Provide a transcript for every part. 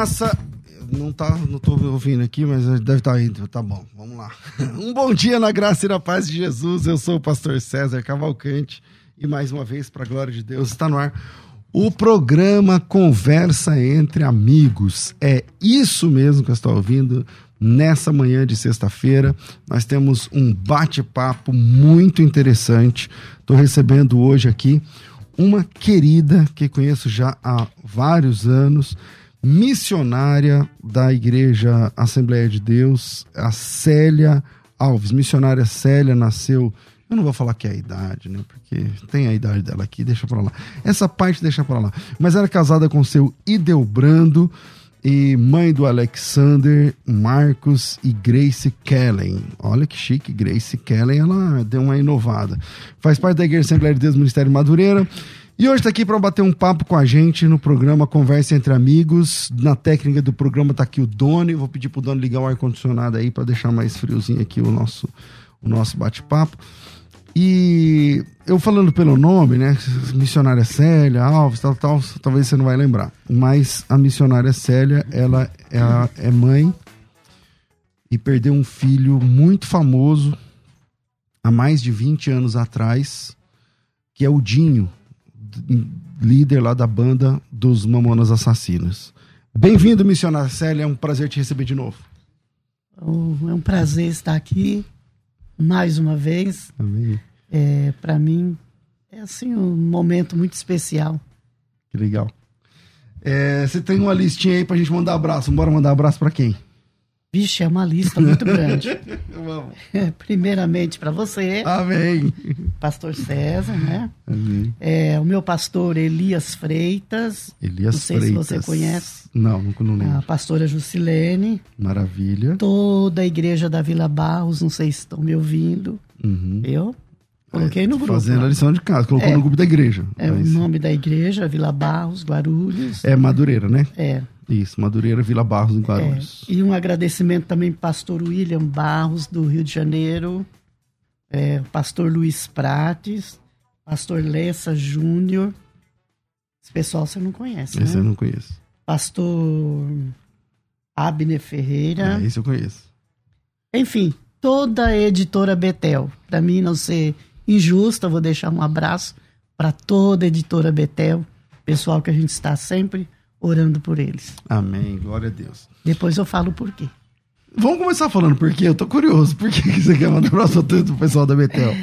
Graça. Não tá, não tô ouvindo aqui, mas deve estar tá indo. Tá bom, vamos lá. Um bom dia na graça e na paz de Jesus. Eu sou o pastor César Cavalcante e mais uma vez, para a glória de Deus, está no ar o programa Conversa entre Amigos. É isso mesmo que eu estou ouvindo nessa manhã de sexta-feira. Nós temos um bate-papo muito interessante. Estou recebendo hoje aqui uma querida que conheço já há vários anos missionária da Igreja Assembleia de Deus, a Célia Alves. Missionária Célia nasceu. Eu não vou falar que é a idade, né? Porque tem a idade dela aqui, deixa pra lá. Essa parte deixa pra lá. Mas era casada com seu Idelbrando e mãe do Alexander, Marcos e Grace Kellen. Olha que chique, Grace Kellen, ela deu uma inovada. Faz parte da Igreja Assembleia de Deus Ministério Madureira e hoje está aqui para bater um papo com a gente no programa Conversa entre Amigos. Na técnica do programa está aqui o Doni. Vou pedir para o Doni ligar o ar-condicionado aí para deixar mais friozinho aqui o nosso, o nosso bate-papo. E eu falando pelo nome, né? Missionária Célia Alves, tal, tal, talvez você não vai lembrar. Mas a missionária Célia, ela é, é mãe e perdeu um filho muito famoso há mais de 20 anos atrás, que é o Dinho líder lá da banda dos Mamonas Assassinos. Bem-vindo, missionária Célia, é um prazer te receber de novo. Oh, é um prazer estar aqui mais uma vez. Amém. É, Para mim, é assim um momento muito especial. Que legal. É, você tem uma listinha aí pra gente mandar abraço. Bora mandar abraço para quem? Vixe, é uma lista muito grande. Vamos. Primeiramente para você. Amém. Pastor César, né? Amém. É, o meu pastor Elias Freitas. Elias não sei Freitas. se você conhece. Não, nunca não lembro. A pastora Jusilene. Maravilha. Toda a igreja da Vila Barros, não sei se estão me ouvindo. Uhum. Eu coloquei no grupo. Fazendo a lição de casa, colocou é, no grupo da igreja. É Mas... o nome da igreja, Vila Barros, Guarulhos. É Madureira, né? É. Isso, Madureira, Vila Barros, em Guarulhos. É, e um agradecimento também para pastor William Barros, do Rio de Janeiro, é, pastor Luiz Prates, pastor Lessa Júnior. Esse pessoal você não conhece, Esse né? eu não conheço. Pastor Abner Ferreira. É, esse eu conheço. Enfim, toda a editora Betel. Para mim não ser injusta, vou deixar um abraço para toda a editora Betel, pessoal que a gente está sempre orando por eles. Amém, glória a Deus. Depois eu falo por quê. Vamos começar falando por quê? Eu tô curioso. Por que você quer mandar abraço tanto pro pessoal da Betel?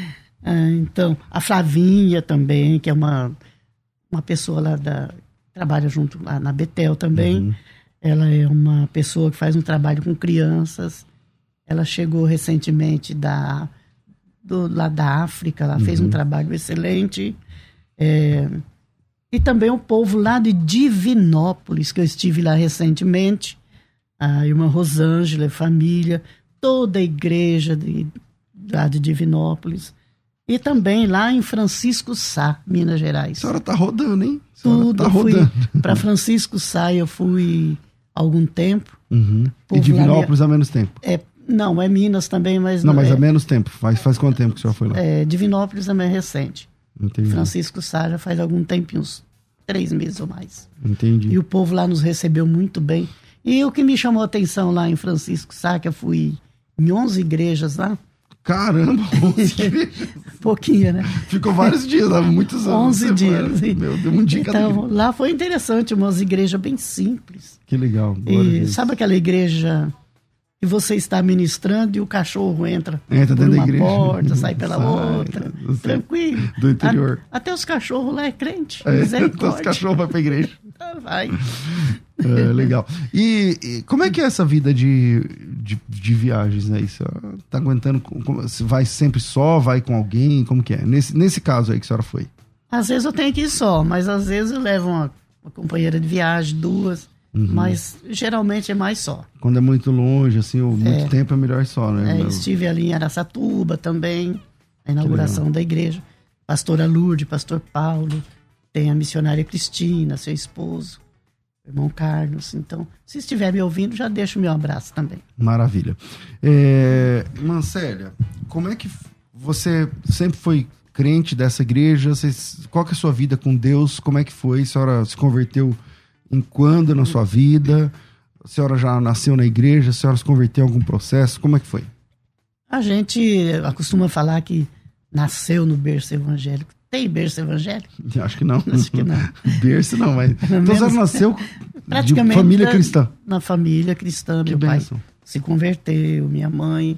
Ah, então, a Flavinha também, que é uma, uma pessoa lá da. trabalha junto lá na Betel também. Uhum. Ela é uma pessoa que faz um trabalho com crianças. Ela chegou recentemente da, do, lá da África, lá uhum. fez um uhum. trabalho excelente. É, e também o povo lá de Divinópolis, que eu estive lá recentemente, a irmã Rosângela, família, toda a igreja de, lá de Divinópolis. E também lá em Francisco Sá, Minas Gerais. A senhora tá rodando, hein? Tudo, tá rodando. Para Francisco Sá eu fui há algum tempo. Uhum. E Divinópolis há menos tempo? É, não, é Minas também, mas... Não, mas é, há menos tempo. Faz, faz quanto tempo que o senhor foi lá? É, Divinópolis também é recente. Entendi. Francisco Sá já faz algum tempinho, uns três meses ou mais. Entendi. E o povo lá nos recebeu muito bem. E o que me chamou a atenção lá em Francisco Sá, que eu fui em 11 igrejas lá, Caramba, 11 igrejas. Pouquinho, né? Ficou vários dias lá, muitos anos. 11 dias. Meu Deus, um dia então, lá foi interessante, umas igrejas bem simples. Que legal. E sabe aquela igreja que você está ministrando e o cachorro entra, entra por uma porta, sai pela sai, outra, tranquilo. Do interior. A, até os cachorros lá é crente, é, Até os cachorros vão para a igreja. Ah, vai. É, legal. E, e, como é que é essa vida de, de, de viagens, né? Você tá aguentando? Você vai sempre só, vai com alguém? Como que é? Nesse, nesse caso aí que a senhora foi? Às vezes eu tenho que ir só, mas às vezes eu levo uma, uma companheira de viagem, duas. Uhum. Mas geralmente é mais só. Quando é muito longe, assim, ou muito é. tempo é melhor só, né? É, estive ali em Araçatuba também, a inauguração da igreja. Pastora Lourdes, pastor Paulo, tem a missionária Cristina, seu esposo irmão Carlos. Então, se estiver me ouvindo, já deixo o meu abraço também. Maravilha. É, irmã Célia, como é que você sempre foi crente dessa igreja? Você, qual que é a sua vida com Deus? Como é que foi? A senhora se converteu em quando na sua vida? A senhora já nasceu na igreja? A senhora se converteu em algum processo? Como é que foi? A gente costuma falar que nasceu no berço evangélico. Tem berço evangélico? Acho que não. Acho que não. berço não, mas. Pelo então você nasceu praticamente de família cristã? Na família cristã. Que meu bênção. pai se converteu, minha mãe.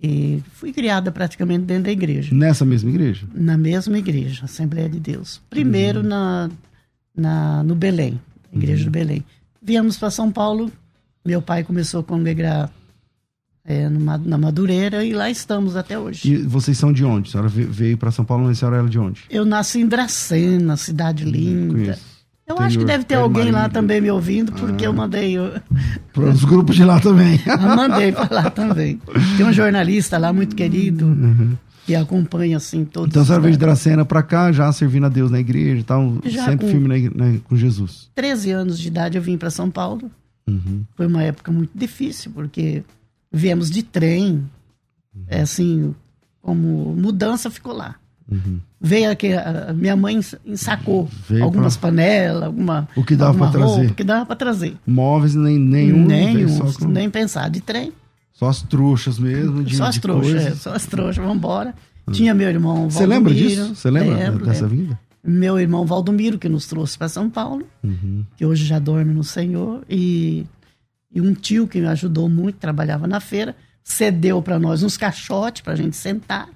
E fui criada praticamente dentro da igreja. Nessa mesma igreja? Na mesma igreja, Assembleia de Deus. Primeiro uhum. na, na, no Belém, igreja uhum. do Belém. Viemos para São Paulo, meu pai começou a congregar é, numa, na Madureira e lá estamos até hoje. E vocês são de onde? A senhora veio para São Paulo, mas a senhora era de onde? Eu nasci em Dracena, cidade hum, linda. Eu acho que deve ter alguém lá também me ouvindo, porque ah. eu mandei. Para os grupos de lá também. mandei para lá também. Tem um jornalista lá muito querido. Uhum. Que acompanha assim todos. Então, a senhora veio de Dracena para cá, já servindo a Deus na igreja e tal, já sempre firme na, na, com Jesus. 13 anos de idade eu vim para São Paulo. Uhum. Foi uma época muito difícil, porque Viemos de trem. Uhum. É assim, como mudança ficou lá. Uhum. Veio aqui, a minha mãe ensacou Veio algumas pra... panelas, alguma. O que dava para trazer? O que dava para trazer. Móveis nem, nenhum. Nenhum, nem pensar. De trem. Só as trouxas mesmo. De, só as trouxas, é, só as trouxas, vamos embora. Uhum. Tinha meu irmão Você lembra disso? Você lembra lembro, dessa lembro. vinda? Meu irmão Valdomiro, que nos trouxe para São Paulo, uhum. que hoje já dorme no Senhor. E e um tio que me ajudou muito, trabalhava na feira, cedeu para nós uns caixotes para a gente sentar.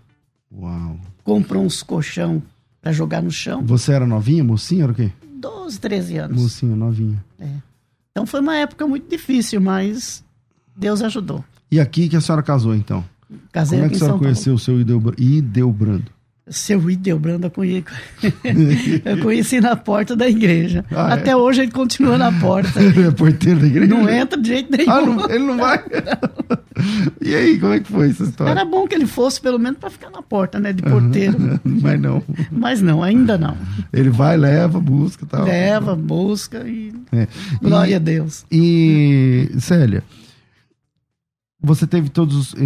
Uau. Comprou uns colchão para jogar no chão. Você era novinha, mocinha, era o quê? 12, 13 anos. Mocinha, novinha. É. Então foi uma época muito difícil, mas Deus ajudou. E aqui que a senhora casou, então? Casei Como é que a senhora conheceu o seu Ideobrando? Seu Ideobrando eu conheci, eu conheci na porta da igreja. Ah, é? Até é? hoje ele continua na porta. Ele é porteiro da igreja? Não entra de jeito nenhum. Ah, não, ele não vai? e aí, como é que foi essa história? Era bom que ele fosse pelo menos para ficar na porta, né? De porteiro. Mas não. Mas não, ainda não. Ele vai, leva, busca tal. Leva, busca e. É. Glória e, a Deus. E, Célia, você teve todos eh,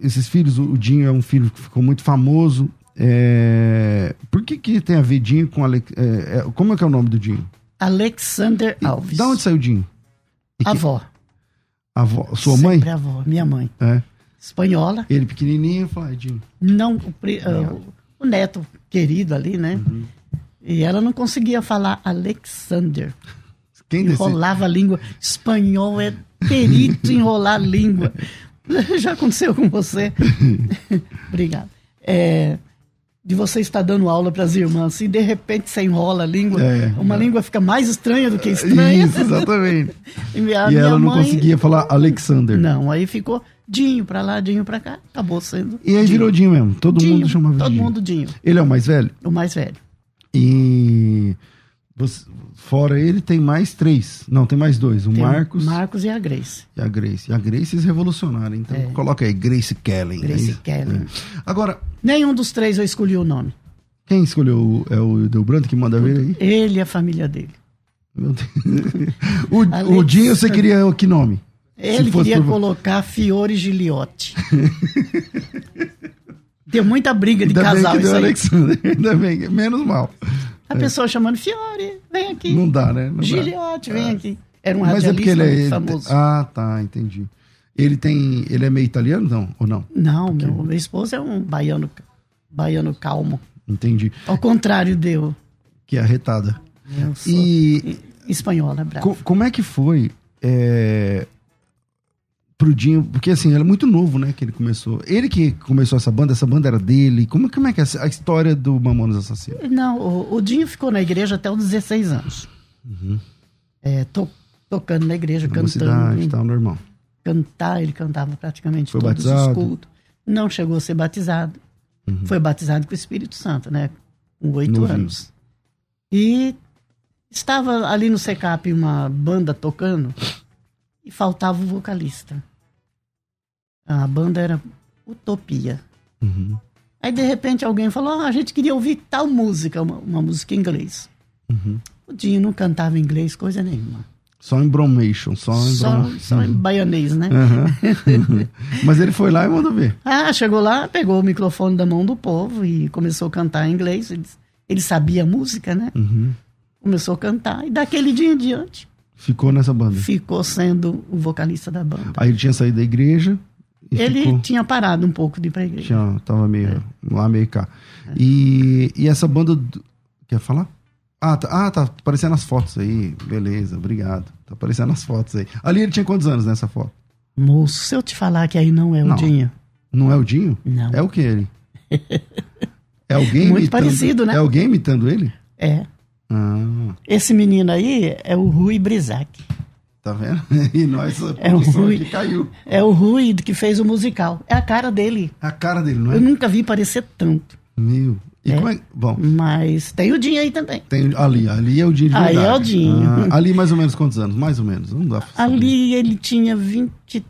esses filhos. O Dinho é um filho que ficou muito famoso. É... Por que, que tem a ver Dinho com Ale... É, é... Como é que é o nome do Dinho? Alexander Alves. Da onde saiu o Dinho? Que... Avó. Avó. Sua Sempre mãe? avó, minha mãe. É. Espanhola. Ele pequenininho, fala, Dinho. Não, o, uh, o, neto querido ali, né? Uhum. E ela não conseguia falar Alexander. Quem Enrolava desse... a língua. Espanhol é perito enrolar a língua. Já aconteceu com você? Obrigado. É, de você estar dando aula para as irmãs e de repente você enrola a língua, é, uma é. língua fica mais estranha do que estranha. Isso, exatamente. e, e ela não conseguia falar Alexander. Não, aí ficou. Dinho pra lá, Dinho pra cá. Acabou sendo. E aí Dinho. virou Dinho mesmo. Todo Dinho, mundo chamava Todo Dinho. mundo Dinho. Ele é o mais velho? O mais velho. E você- fora ele tem mais três. Não, tem mais dois. O Tem Marcos Marcos e a Grace. e a Grace. E a Grace eles revolucionaram. Então É. coloca aí, Grace Kellen. Grace aí. Kellen. É. Agora, Nenhum dos três eu escolhi o nome. quem escolheu é o Delbrando que manda ver aí? Ele e a família dele. Meu Deus. o, o. Dinho, você queria o que nome? Ele queria por- colocar Fiore Giliotti. Deu muita briga de Ainda casal isso aí. Ainda bem, menos mal. A pessoa chamando Fiore, vem aqui. Não dá, né? Não dá. Giliotti, vem aqui. Era um Mas é porque ele é. ele famoso. Ah, tá, entendi. Ele tem. Ele é meio italiano, não? Ou não? Não, meu, meu esposo é um baiano, baiano calmo. Entendi. Ao contrário de eu. Que é arretada. Eu sou E espanhola, brava. co- como é que foi é, pro Dinho? Porque assim, ele é muito novo, né? Que ele começou. Ele que começou essa banda, essa banda era dele. Como, como é que é a história do Mamonas Assassinos? Não, o, o Dinho ficou na igreja até os 16 anos. É, to- tocando na igreja, Na cantando. cidade, tá normal. Cantar, ele cantava praticamente Foi todos batizado? os cultos. Não chegou a ser batizado. Foi batizado com o Espírito Santo, né? Com oito anos. E estava ali no SECAP uma banda tocando e faltava o vocalista. A banda era Utopia. Uhum. Aí, de repente, alguém falou: ah, a gente queria ouvir tal música, uma, uma música em inglês. Uhum. O Dinho não cantava inglês, coisa nenhuma. Só em Bromation, só em Só, só em baianês, né? Aham. Mas ele foi lá e mandou ver. Ah, chegou lá, pegou o microfone da mão do povo e começou a cantar em inglês. Ele, ele sabia a música, né? Uhum. Começou a cantar. E daquele dia em diante, Ficou nessa banda. ficou sendo o vocalista da banda. Aí ele tinha saído da igreja. Ele ficou, tinha parado um pouco de ir pra igreja. tinha, tava meio É. lá, meio cá. E, e essa banda. do- Quer falar? Ah tá, ah, tá aparecendo as fotos aí. Beleza, obrigado. Tá aparecendo as fotos aí. Ali ele tinha quantos anos nessa foto? Moço, se eu te falar que aí não é o Não. Dinho. Não é o Dinho? Não. É o que ele? É alguém Muito imitando, parecido, né? É alguém imitando ele? É. Ah, Esse menino aí é o Rui Brizac. Tá vendo? E nós, a É o Rui. aqui caiu. É o Rui que fez o musical. É a cara dele. A cara dele, não é? Eu nunca vi parecer tanto. Meu. E É. como é? Bom, Mas tem o Dinho aí também. tem ali. Ali é o Dinho de Aí verdade. é o Dinho. Ah, ali mais ou menos quantos anos? Mais ou menos. Não dá. Ali ele tinha 20.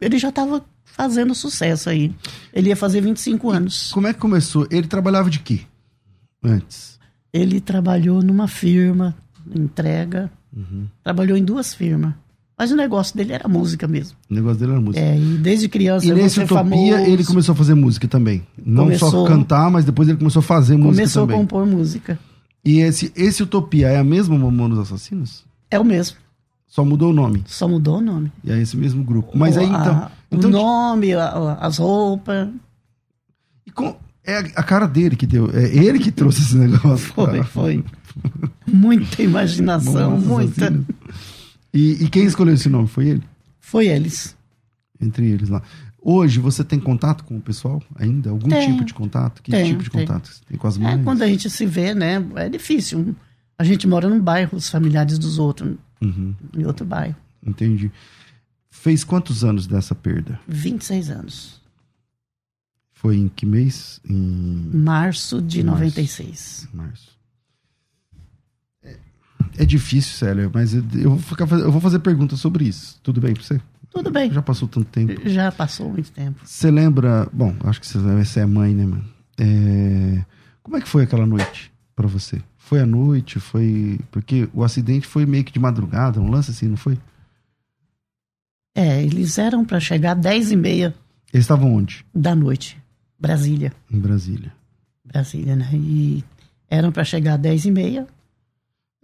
Ele já estava fazendo sucesso aí. Ele ia fazer 25 anos. Como é que começou? Ele trabalhava de quê? Antes. Ele trabalhou numa firma, entrega. Uhum. Trabalhou em duas firmas. Mas o negócio dele era música mesmo. O negócio dele era música. É, e desde criança E nesse ser Utopia famoso. ele começou a fazer música também. Não só Começou. cantar, mas depois ele começou a fazer música Começou a também. compor música. E esse, esse Utopia é a mesma Mamonas Assassinos? É o mesmo, Só mudou o nome. só mudou o nome. E é esse mesmo grupo. Mas aí O- então. a- então o nome, a- a- as roupas. e com- é a, cara dele que deu. É ele que trouxe esse negócio. Foi, pra- foi. Muita imaginação, muita. E, e quem escolheu esse nome? Foi ele? Foi eles. Entre eles lá. Hoje você tem contato com o pessoal ainda? Algum Tem. tipo de contato? Que Tem, tipo de tem. contato você tem com as É, mães? quando a gente se vê, né? É difícil. A gente mora num bairro, os familiares dos outros, Uhum, em outro bairro. entendi. Fez quantos anos dessa perda? 26 anos. Foi em que mês? Em Março de Março. 96. março. É, é difícil, Célia, mas eu, eu vou ficar, eu vou fazer perguntas sobre isso. Tudo bem pra você? Tudo bem. Já passou tanto tempo. Já passou muito tempo. Você lembra. Bom, acho que você, é mãe, né, mano? É, como é que foi aquela noite pra você? Foi à noite? Foi. Porque o acidente foi meio que de madrugada, um lance assim, não foi? É, eles eram para chegar às 10 e meia Eles estavam onde? da noite. Brasília. Em Brasília. Brasília, né? E eram para chegar às 10 e meia.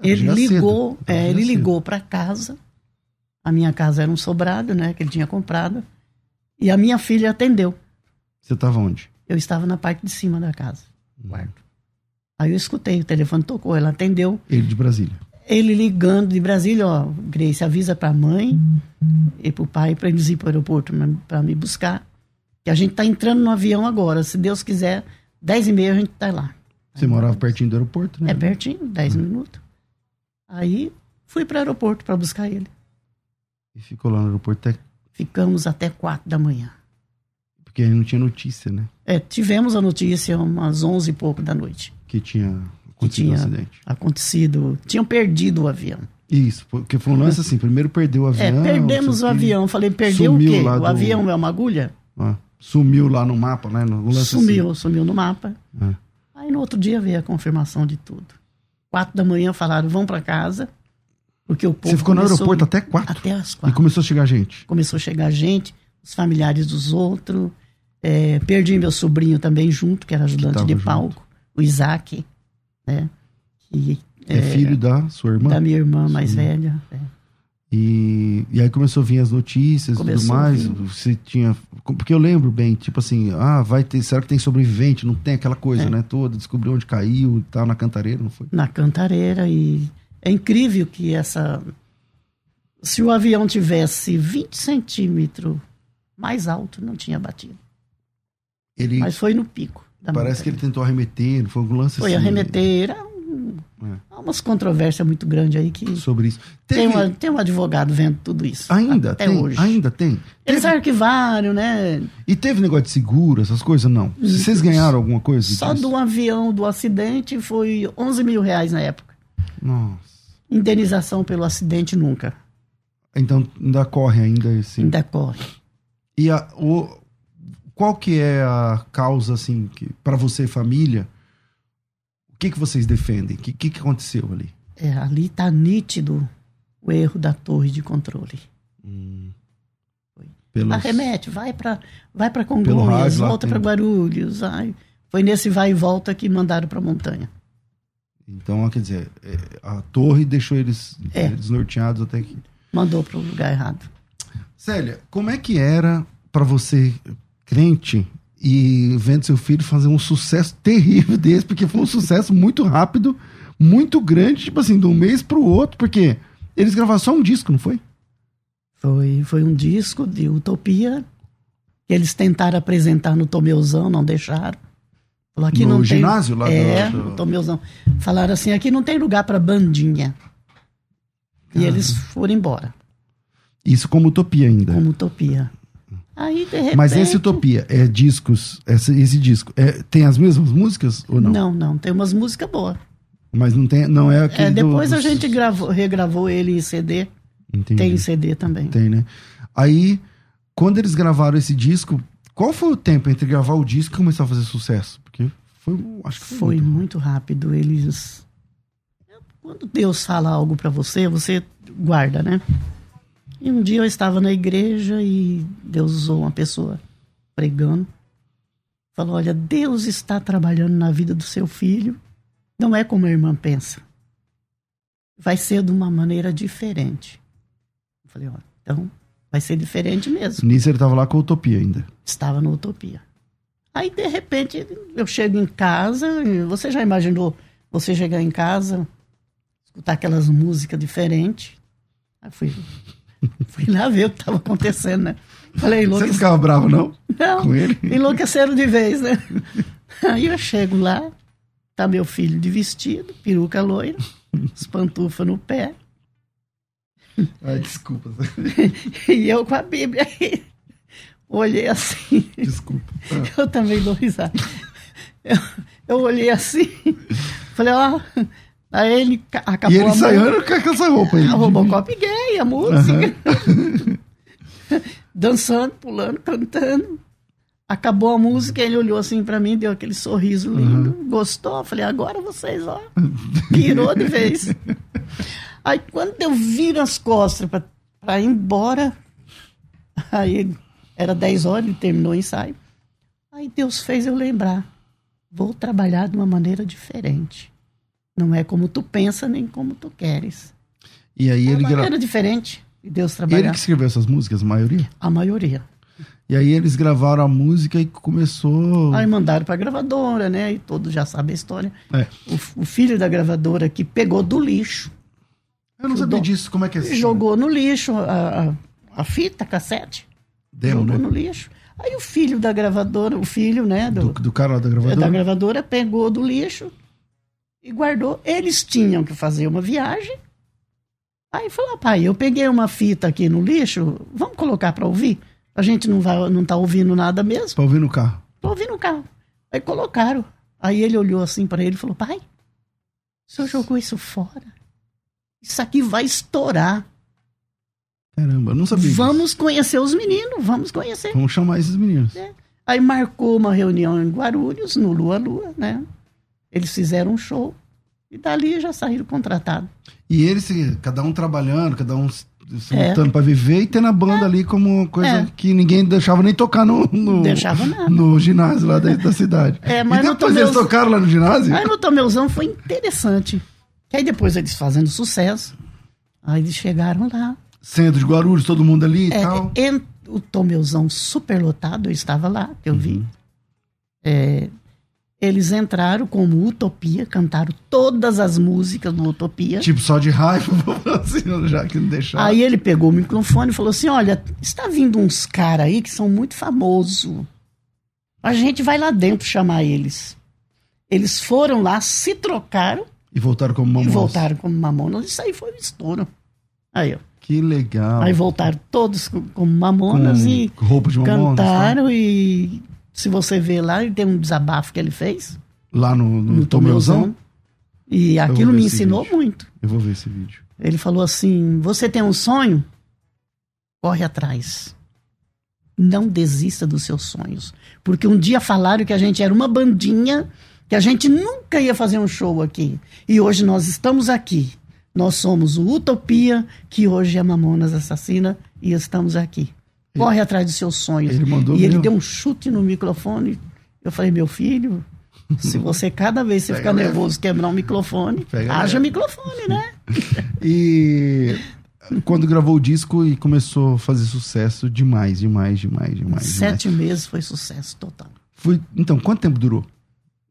Ele ligou, é, ele cedo. ligou para casa. A minha casa era um sobrado, né? Que ele tinha comprado. E a minha filha atendeu. Você tava onde? Eu estava na parte de cima da casa, no quarto. Aí eu escutei, o telefone tocou, ela atendeu. Ele de Brasília. Ele ligando de Brasília, ó, Grace, avisa pra mãe e pro pai pra eles ir pro aeroporto para me buscar. Que a gente tá entrando no avião agora. Se Deus quiser, 10 e meia a gente tá lá. Você morava pertinho do aeroporto, né? É pertinho, 10 minutos. Aí fui pro aeroporto para buscar ele. E ficou lá no aeroporto até Ficamos até quatro da manhã. Porque aí não tinha notícia, né? É, tivemos a notícia umas onze e pouco da noite. Que tinha acontecido que tinha um acidente. acontecido. Tinham perdido o avião. Isso, porque foi um lance assim, primeiro perdeu o É, avião. perdemos não o avião. Falei, perdeu o quê? O do- avião é uma agulha? Ah, sumiu lá no mapa, né? No Sumiu, sumiu no mapa. É. Aí no outro dia veio a confirmação de tudo. Quatro da manhã falaram, vão para casa. Porque o povo Você ficou no aeroporto até quatro? Até as E quatro. começou a chegar gente. Começou a chegar gente, os familiares dos outros. É, perdi meu sobrinho também junto, que era ajudante tava de junto. palco, o Isaac, né? Que, É, filho da sua irmã. da minha irmã mais Sim. velha. é. E, e aí começou a vir as notícias e tudo mais. Você tinha. Porque eu lembro bem, tipo assim, ah, vai ter. Será que tem sobrevivente? Não tem aquela coisa, É. né? Toda, descobriu onde caiu e tal, na cantareira, não foi? na cantareira e é incrível que essa se o avião tivesse 20 centímetros mais alto não tinha batido Ele. mas foi no pico da parece que ele montanha. tentou arremeter, não foi algum lance foi assim. arremeter era um- É. há umas controvérsias muito grandes aí que Sobre isso. tem, Teve- uma- tem um advogado vendo tudo isso Ainda até tem, hoje ainda tem. eles Teve- arquivaram né E teve negócio de seguro, essas coisas? Não. Vocês ganharam alguma coisa? só disso? do avião do acidente foi 11 mil reais na época Nossa. indenização pelo acidente nunca Então ainda corre ainda esse. ainda corre E a, o, qual que é a causa, assim, que, para você, família, o que, que vocês defendem? O que, que, que aconteceu ali? É, ali está nítido o erro da torre de controle. Foi. Pelos- Arremete, vai para vai para Congonhas, volta para Guarulhos. Ai. Foi nesse vai e volta que mandaram para montanha. Então, quer dizer, é, a torre deixou eles É. desnorteados até aqui. Mandou para o lugar errado. Célia, como é que era para você, crente, e vendo seu filho fazer um sucesso terrível desse? Porque foi um sucesso muito rápido, muito grande, tipo assim, de um mês pro outro, porque eles gravaram só um disco, não foi? Foi, foi um disco de utopia que eles tentaram apresentar no Tomeuzão, não deixaram. Falou, aqui No não tem- ginásio lá do- É, do- no Tomeuzão. Falaram assim, aqui não tem lugar para bandinha. E Caramba. eles foram embora. Isso como utopia ainda. como utopia. Aí, de repente. Mas esse Utopia é discos, esse, esse disco, é, tem as mesmas músicas ou não? Não, não, tem umas músicas boas. Mas não tem, não é aquele É, depois do- a dos- gente gravou, regravou ele em CD. Entendi. Tem em CD também. Tem, né? Aí, quando eles gravaram esse disco, qual foi o tempo entre gravar o disco e começar a fazer sucesso? Porque foi, acho que Foi muito rápido. Eles. Quando Deus fala algo pra você, você guarda, né? E um dia eu estava na igreja e Deus usou uma pessoa pregando. Falou: Olha, Deus está trabalhando na vida do seu filho. Não é como a irmã pensa. Vai ser de uma maneira diferente. Eu falei: Ó, então vai ser diferente mesmo. Nisso ele tava lá com a Utopia ainda. Estava na utopia. Aí, de repente, eu chego em casa. Você já imaginou você chegar em casa, escutar aquelas músicas diferentes? Aí fui, fui lá ver o que estava acontecendo, né? Falei, Você não ficava bravo, não? Não, com ele? enlouqueceram de vez, né? Aí eu chego lá, tá meu filho de vestido, peruca loira, as pantufas no pé, Ai, desculpa. e eu com a Bíblia. Olhei assim. Desculpa. Ah, Eu também dou risada. Eu, eu olhei assim, falei, ó. Aí ele ca- acabou E ele a saiu com essa roupa aí. A Robocop gay, a música. Dançando, pulando, cantando. Acabou a música, ele olhou assim pra mim, deu aquele sorriso lindo. Gostou? Eu Falei, agora vocês, ó. Pirou de vez. Aí quando eu viro as costas pra ir embora, aí era 10 horas, ele terminou o ensaio. Aí Deus fez eu lembrar. Vou trabalhar de uma maneira diferente. Não é como tu pensa, nem como tu queres. E aí É ele, uma gra... maneira diferente de Deus ele trabalhar. que escreveu essas músicas, a maioria. A maioria. E aí eles gravaram a música e começou. Aí mandaram pra gravadora, né? E todos já sabem a história. É. O, o filho da gravadora que pegou do lixo, Eu não sabia disso, como é que é isso? jogou no lixo a, a, a fita, a cassete. Demo, jogou né? no lixo. Aí o filho da gravadora, o filho, né? Do, Do, do cara lá da é, gravadora? da gravadora pegou do lixo e guardou. Eles tinham que fazer uma viagem. Aí falou, pai, eu peguei uma fita aqui no lixo, vamos colocar para ouvir? A gente não vai, não tá ouvindo nada mesmo. Pra ouvir no carro. Pra ouvir no carro. Aí colocaram. Aí ele olhou assim para ele e falou, pai, o senhor jogou isso fora? Isso aqui vai estourar. Caramba, não sabia. Vamos disso. conhecer os meninos, vamos conhecer. Vamos chamar esses meninos. É. Aí marcou uma reunião em Guarulhos, no Lua Lua, né? Eles fizeram um show e dali já saíram contratados. E eles, cada um trabalhando, cada um se é. lutando para viver e tendo a banda é. ali como coisa é. que ninguém deixava nem tocar no, no, no ginásio lá da, da cidade. É, mas e depois eles tocaram lá no ginásio? Aí no Tomeuzão foi interessante. Que aí depois eles fazendo sucesso, aí eles chegaram lá. Centro de Guarulhos, todo mundo ali e é, tal. O Tomeuzão super lotado, eu estava lá, eu vi. Uhum. É, eles entraram como Utopia, cantaram todas as músicas do Utopia. Tipo, só de raiva, assim, já que não deixaram. Aí ele pegou o microfone e falou assim: Olha, está vindo uns caras aí que são muito famosos. A gente vai lá dentro chamar eles. Eles foram lá, se trocaram. E voltaram como mamonas. E voltaram como mamonas. Isso aí foi um estouro. Aí, ó. Que legal. Aí voltaram todos como mamonas Com e roupa de mamonas, cantaram tá? e se você ver lá, ele tem um desabafo que ele fez. Lá no, no, no Tomeuzão? E aquilo me ensinou vídeo. muito. Eu vou ver esse vídeo. Ele falou assim: Você tem um sonho? Corre atrás. Não desista dos seus sonhos. Porque um dia falaram que a gente era uma bandinha, que a gente nunca ia fazer um show aqui. E hoje nós estamos aqui. Nós somos o Utopia, que hoje é Mamonas Assassina, e estamos aqui. Corre atrás dos seus sonhos. Ele mandou e ele deu um chute no microfone. Eu falei, meu filho, se você cada vez você ficar nervoso quebrar um microfone, Pega haja microfone, né? e quando gravou o disco e começou a fazer sucesso demais, demais, demais, demais. Sete demais. meses foi sucesso total. Foi, então, quanto tempo durou?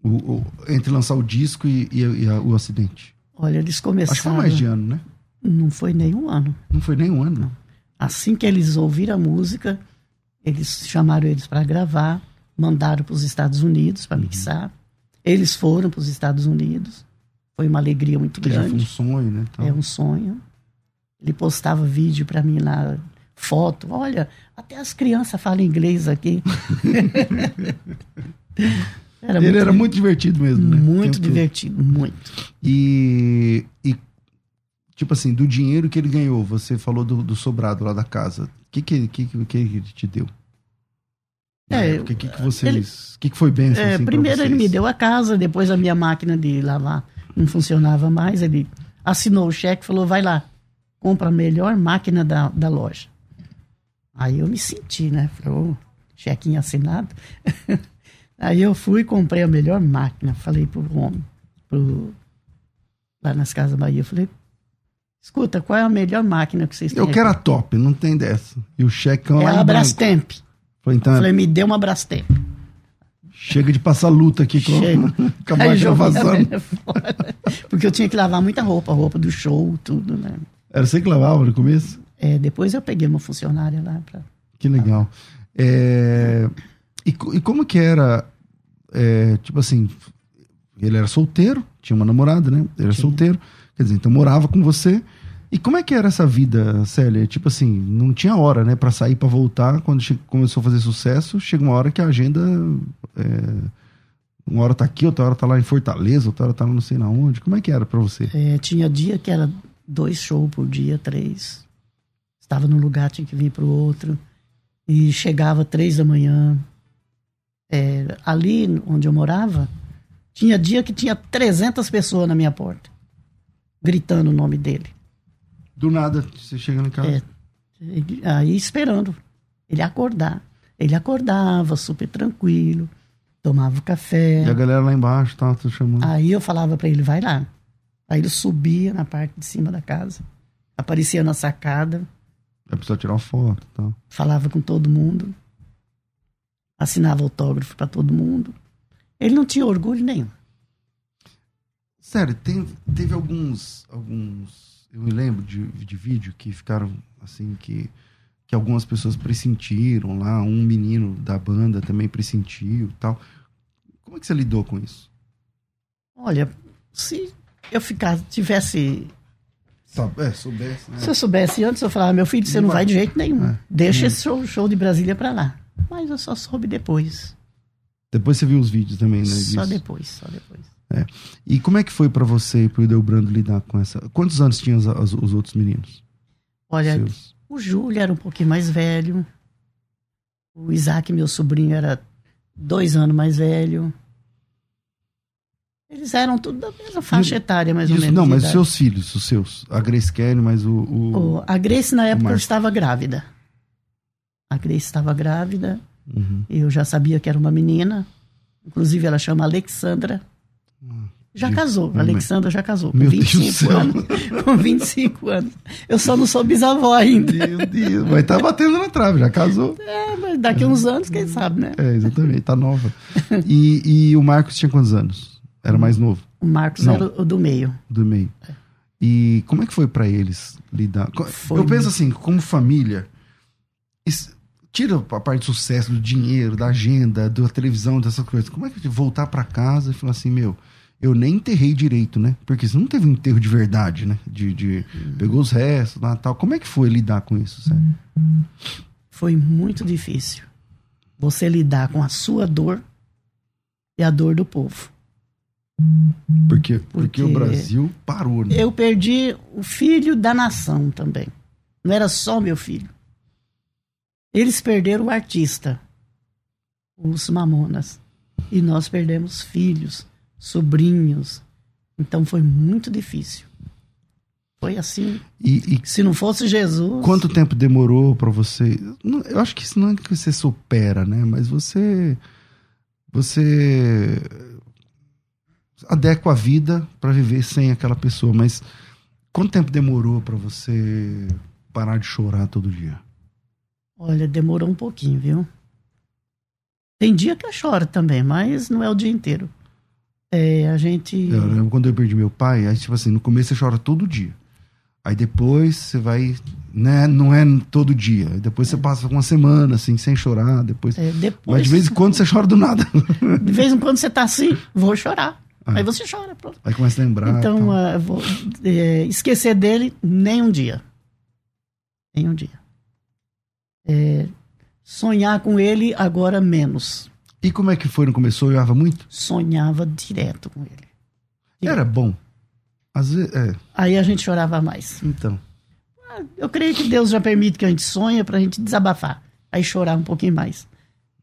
O, o, entre lançar o disco e, e, e a, o acidente? Olha, eles começaram. Acho que foi mais de ano, né? Não foi nem um ano. Não foi nem um ano? Não. Assim que eles ouviram a música, eles chamaram eles para gravar, mandaram para os Estados Unidos para uhum. mixar. Eles foram para os Estados Unidos. Foi uma alegria muito que grande. Foi um sonho, né? Então... É um sonho. Ele postava vídeo para mim lá, foto. Olha, até as crianças falam inglês aqui. era Ele muito, era muito divertido mesmo, né? Muito divertido, todo. muito. E, e tipo assim, do dinheiro que ele ganhou, você falou do, do sobrado lá da casa. O que que, que, que, ele te deu? É, o que, que, que vocês. O que, que foi bem é, assim, Primeiro ele me deu a casa, depois a minha máquina de lavar não funcionava mais. Ele assinou o cheque e falou: vai lá, compra a melhor máquina da, da loja. Aí eu me senti, né? Falei, oh, chequinho assinado. Aí eu fui e comprei a melhor máquina. Falei pro homem, pro, lá nas Casas Bahia, falei, Escuta, qual é a melhor máquina que vocês têm? Eu quero a top, não tem dessa. E o checão é lá a Brastemp. Falei, então, Falei, me dê uma Brastemp. Chega de passar luta aqui com, com a máquina vazando. Porque eu tinha que lavar muita roupa, roupa do show, tudo, né? Era você que lavava no começo? É, depois eu peguei uma funcionária lá pra... Que legal. É, e, e, como que era, é, tipo assim, ele era solteiro, tinha uma namorada, né? Ele era solteiro. Quer dizer, então morava com você. E como é que era essa vida, Célia? Tipo assim, não tinha hora, né, para sair, para voltar. Quando começou a fazer sucesso, chega uma hora que a agenda. É, uma hora tá aqui, outra hora tá lá em Fortaleza, outra hora tá lá não sei na onde. Como é que era para você? É, tinha dia que era dois shows por dia, três. Estava num lugar, tinha que vir pro outro. E chegava três da manhã. É, ali onde eu morava, tinha dia que tinha 300 pessoas na minha porta gritando o nome dele. Do nada, você chega em casa? É, aí esperando ele acordar. Ele acordava super tranquilo, tomava café. E a galera lá embaixo tava tá, chamando. Aí eu falava para ele, vai lá. Aí ele subia na parte de cima da casa, aparecia na sacada. É preciso tirar uma foto tá? Falava com todo mundo. Assinava autógrafo para todo mundo. Ele não tinha orgulho nenhum. Sério, tem, teve alguns. alguns Eu me lembro de, de vídeo que ficaram assim, que, que algumas pessoas pressentiram lá, um menino da banda também pressentiu tal. Como é que você lidou com isso? Olha, se eu ficar, tivesse É, soubesse, né? Se eu soubesse antes, eu falava, meu filho, você não, não vai. vai. de jeito nenhum. É. Deixa é. esse show, show de Brasília pra lá. Mas eu só soube depois. Depois você viu os vídeos também, né? Só disso. depois, só depois. É. E como é que foi para você e pro Ildebrando lidar com essa. Quantos anos tinham os, os, os outros meninos? Olha, Seus? o Júlio era um pouquinho mais velho. O Isaac, meu sobrinho, era dois anos mais velho. Eles eram tudo da mesma faixa etária, mais Isso, ou menos. Não, mas os seus filhos, os seus. A Grace Kelly, mas o. o, o a Grace, na época, estava grávida. A Grace estava grávida. Uhum. Eu já sabia que era uma menina. Inclusive, ela chama Alexandra. Já casou, a Alexandra já casou, com Meu 25 anos. com 25 anos. Eu só não sou bisavó ainda. Meu Deus, mas tá batendo na trave, já casou. É, mas daqui a uns anos, quem sabe, né? É, exatamente, tá nova. E, e o Marcos tinha quantos anos? Era mais novo? O Marcos não. era o do meio. Do meio. E como é que foi para eles lidar? Foi Eu penso assim, como família, tira a parte do sucesso, do dinheiro, da agenda, da televisão, dessas coisas. Como é que voltar para casa e falar assim, meu, eu nem enterrei direito, né? Porque você não teve um enterro de verdade, né? De, de pegou os restos, lá, tal. Como é que foi lidar com isso, sério? Foi muito difícil. Você lidar com a sua dor e a dor do povo. Por quê? Porque, Porque o Brasil parou, né? Eu perdi o filho da nação também. Não era só meu filho. Eles perderam o artista, os mamonas. E nós perdemos filhos, sobrinhos. Então foi muito difícil. Foi assim. E, e se não fosse Jesus. Quanto tempo demorou para você? Eu acho que isso não é que você supera, né? Mas você. Você adequa a vida para viver sem aquela pessoa. Mas quanto tempo demorou para você parar de chorar todo dia? Olha, demorou um pouquinho, viu? Tem dia que eu choro também, mas não é o dia inteiro. É, a gente. Eu lembro quando eu perdi meu pai, aí, tipo assim, no começo você chora todo dia. Aí depois você vai. Né, não é todo dia. Aí depois você passa uma semana, assim, sem chorar. Depois... É, depois... Mas de vez em quando você chora do nada. De vez em quando você tá assim, vou chorar. Ah. Aí você chora, pronto. Aí começa a lembrar. Então, uh, vou, é, esquecer dele nem um dia. Nem um dia. É, sonhar com ele agora menos. E como é que foi no começo? Sonhava muito? Sonhava direto com ele. Direto. Era bom. Às vezes, é. Aí a gente chorava mais. Então. Ah, eu creio que Deus já permite que a gente sonhe pra gente desabafar. Aí chorar um pouquinho mais.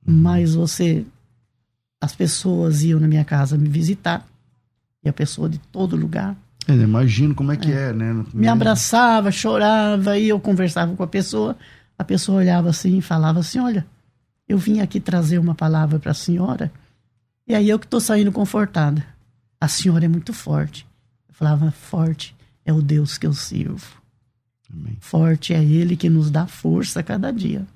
Mas você. As pessoas iam na minha casa me visitar. E a pessoa de todo lugar. É, imagino como é que é, é né? Me abraçava, chorava, e eu conversava com a pessoa a pessoa olhava assim e falava assim: Olha, eu vim aqui trazer uma palavra para a senhora, e aí eu que estou saindo confortada. A senhora é muito forte. Eu falava: Forte é o Deus que eu sirvo. Amém. Forte é Ele que nos dá força a cada dia.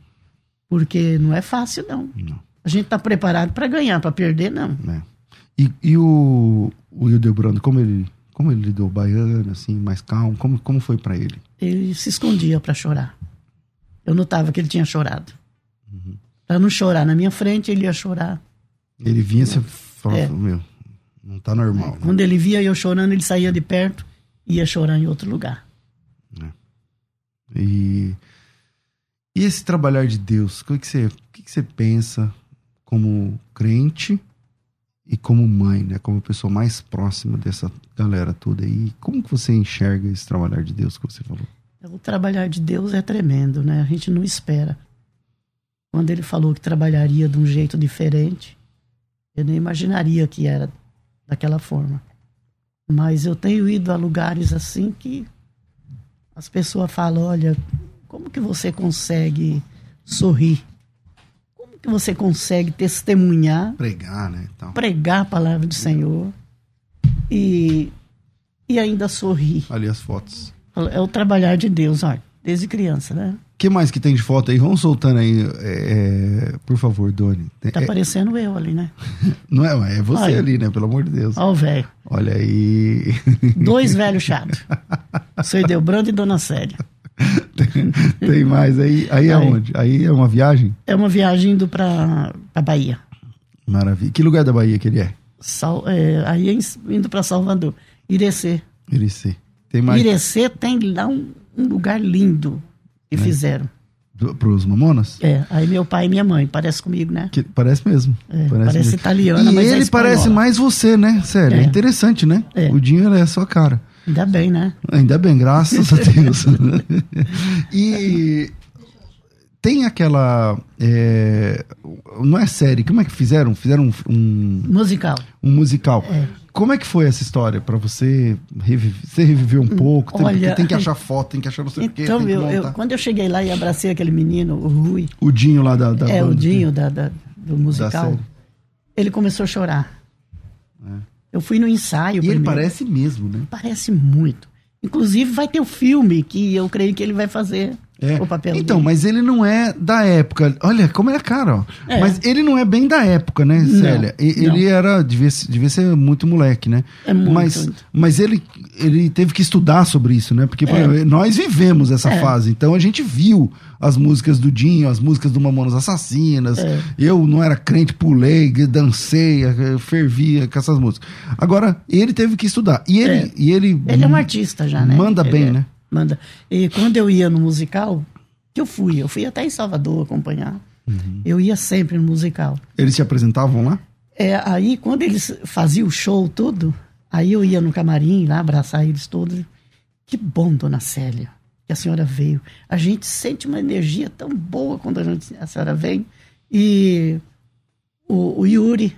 Porque não é fácil, não. não. A gente está preparado para ganhar, para perder, não. É. E, e o, o Hildebrando, como ele, como ele lidou baiano, assim, mais calmo? Como, como foi para ele? Ele se escondia para chorar. Eu notava que ele tinha chorado. Uhum. Pra não chorar na minha frente, ele ia chorar. Ele vinha, você falava, é. meu, não tá normal. É. Né? Quando ele via eu chorando, ele saía de perto e ia chorar em outro lugar. É. E, e esse trabalhar de Deus, o que, você, o que você pensa como crente e como mãe, né? Como pessoa mais próxima dessa galera toda aí. Como que você enxerga esse trabalhar de Deus que você falou? O trabalhar de Deus é tremendo, né? A gente não espera. Quando ele falou que trabalharia de um jeito diferente, eu nem imaginaria que era daquela forma. Mas eu tenho ido a lugares assim que as pessoas falam: olha, como que você consegue sorrir? Como que você consegue testemunhar? Pregar, né? Então. Pregar a palavra do Senhor e, e ainda sorrir. Ali as fotos. É o trabalhar de Deus, ó, desde criança, né? O que mais que tem de foto aí? Vamos soltando aí, é, é por favor, Doni. Tá é, parecendo eu ali, né? Não é, é você Olha. ali, né? Pelo amor de Deus. Ó o velho. Olha aí. Dois velhos chatos. Sou Delbrando e Dona Célia. tem, tem, mais aí. Aí é onde? Aí é uma viagem? É uma viagem indo pra, pra Bahia. Maravilha. Que lugar da Bahia que ele é? Sal, é aí é indo pra Salvador. Irecê. Irecê. Irecê tem lá um, um lugar lindo que é. fizeram. Para os mamonas? É, aí meu pai e minha mãe, parece comigo, né? Que, parece mesmo. É, parece, parece mesmo. italiana, e mas é ele parece mais você, né, Sério? É, é interessante, né? É. O Dinho é a sua cara. Ainda bem, né? Ainda bem, graças a Deus. e tem aquela. É, não é série, como é que fizeram? Fizeram um. um musical. Um musical. É. Como é que foi essa história para você reviver? Você reviveu um pouco? Tem, Olha, tem que achar foto, tem que achar não sei então, o quê. Então, quando eu cheguei lá e abracei aquele menino, o Rui. O Dinho lá da. da é, banda, o Dinho da, da, do musical. Ele começou a chorar. É. Eu fui no ensaio. E primeiro. ele parece mesmo, né? Parece muito. Inclusive, vai ter o filme que eu creio que ele vai fazer é. o papel Então, dele. mas ele não é da época. Olha como ele é caro, ó. É. Mas ele não é bem da época, né, Célia? Não, ele não. era. Devia, devia ser muito moleque, né? É muito. Mas, mas ele, ele teve que estudar sobre isso, né? Porque é. nós vivemos essa é. fase. Então a gente viu as músicas do Dinho, as músicas do Mamonas Assassinas. É. Eu não era crente, pulei, dancei, fervia com essas músicas. Agora, ele teve que estudar. E ele. É. E ele, ele é um artista já, né? Manda ele bem, né? Manda. E quando eu ia no musical, que eu fui, eu fui até em Salvador acompanhar. Uhum. Eu ia sempre no musical. Eles se apresentavam lá? É, aí quando eles faziam o show tudo, aí eu ia no camarim lá abraçar eles todos. Que bom, dona Célia, que a senhora veio. A gente sente uma energia tão boa quando a, gente, a senhora vem. E o, o Yuri,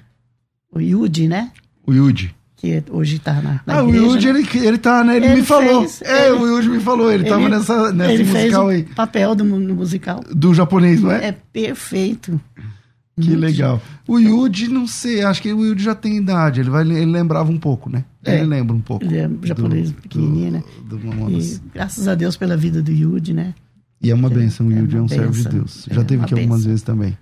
o Yudi, né? O Yudi que hoje está na, na Ah, igreja, o Yudi, né? ele, ele tá, né? Ele, ele me falou. Fez, é, ele, o Yudi me falou, ele, ele tava nessa, nessa ele musical fez aí. papel do, no musical. Do japonês, não é? É perfeito. Que Muito legal. O Yudi, não sei, acho que o Yudi já tem idade, ele, vai, ele lembrava um pouco, né? É, ele lembra um pouco. Ele é japonês do, pequenininho, né? Do, do e graças a Deus pela vida do Yudi, né? E é uma benção, o é Yudi é, é um servo de Deus. Já é teve aqui benção. algumas vezes também.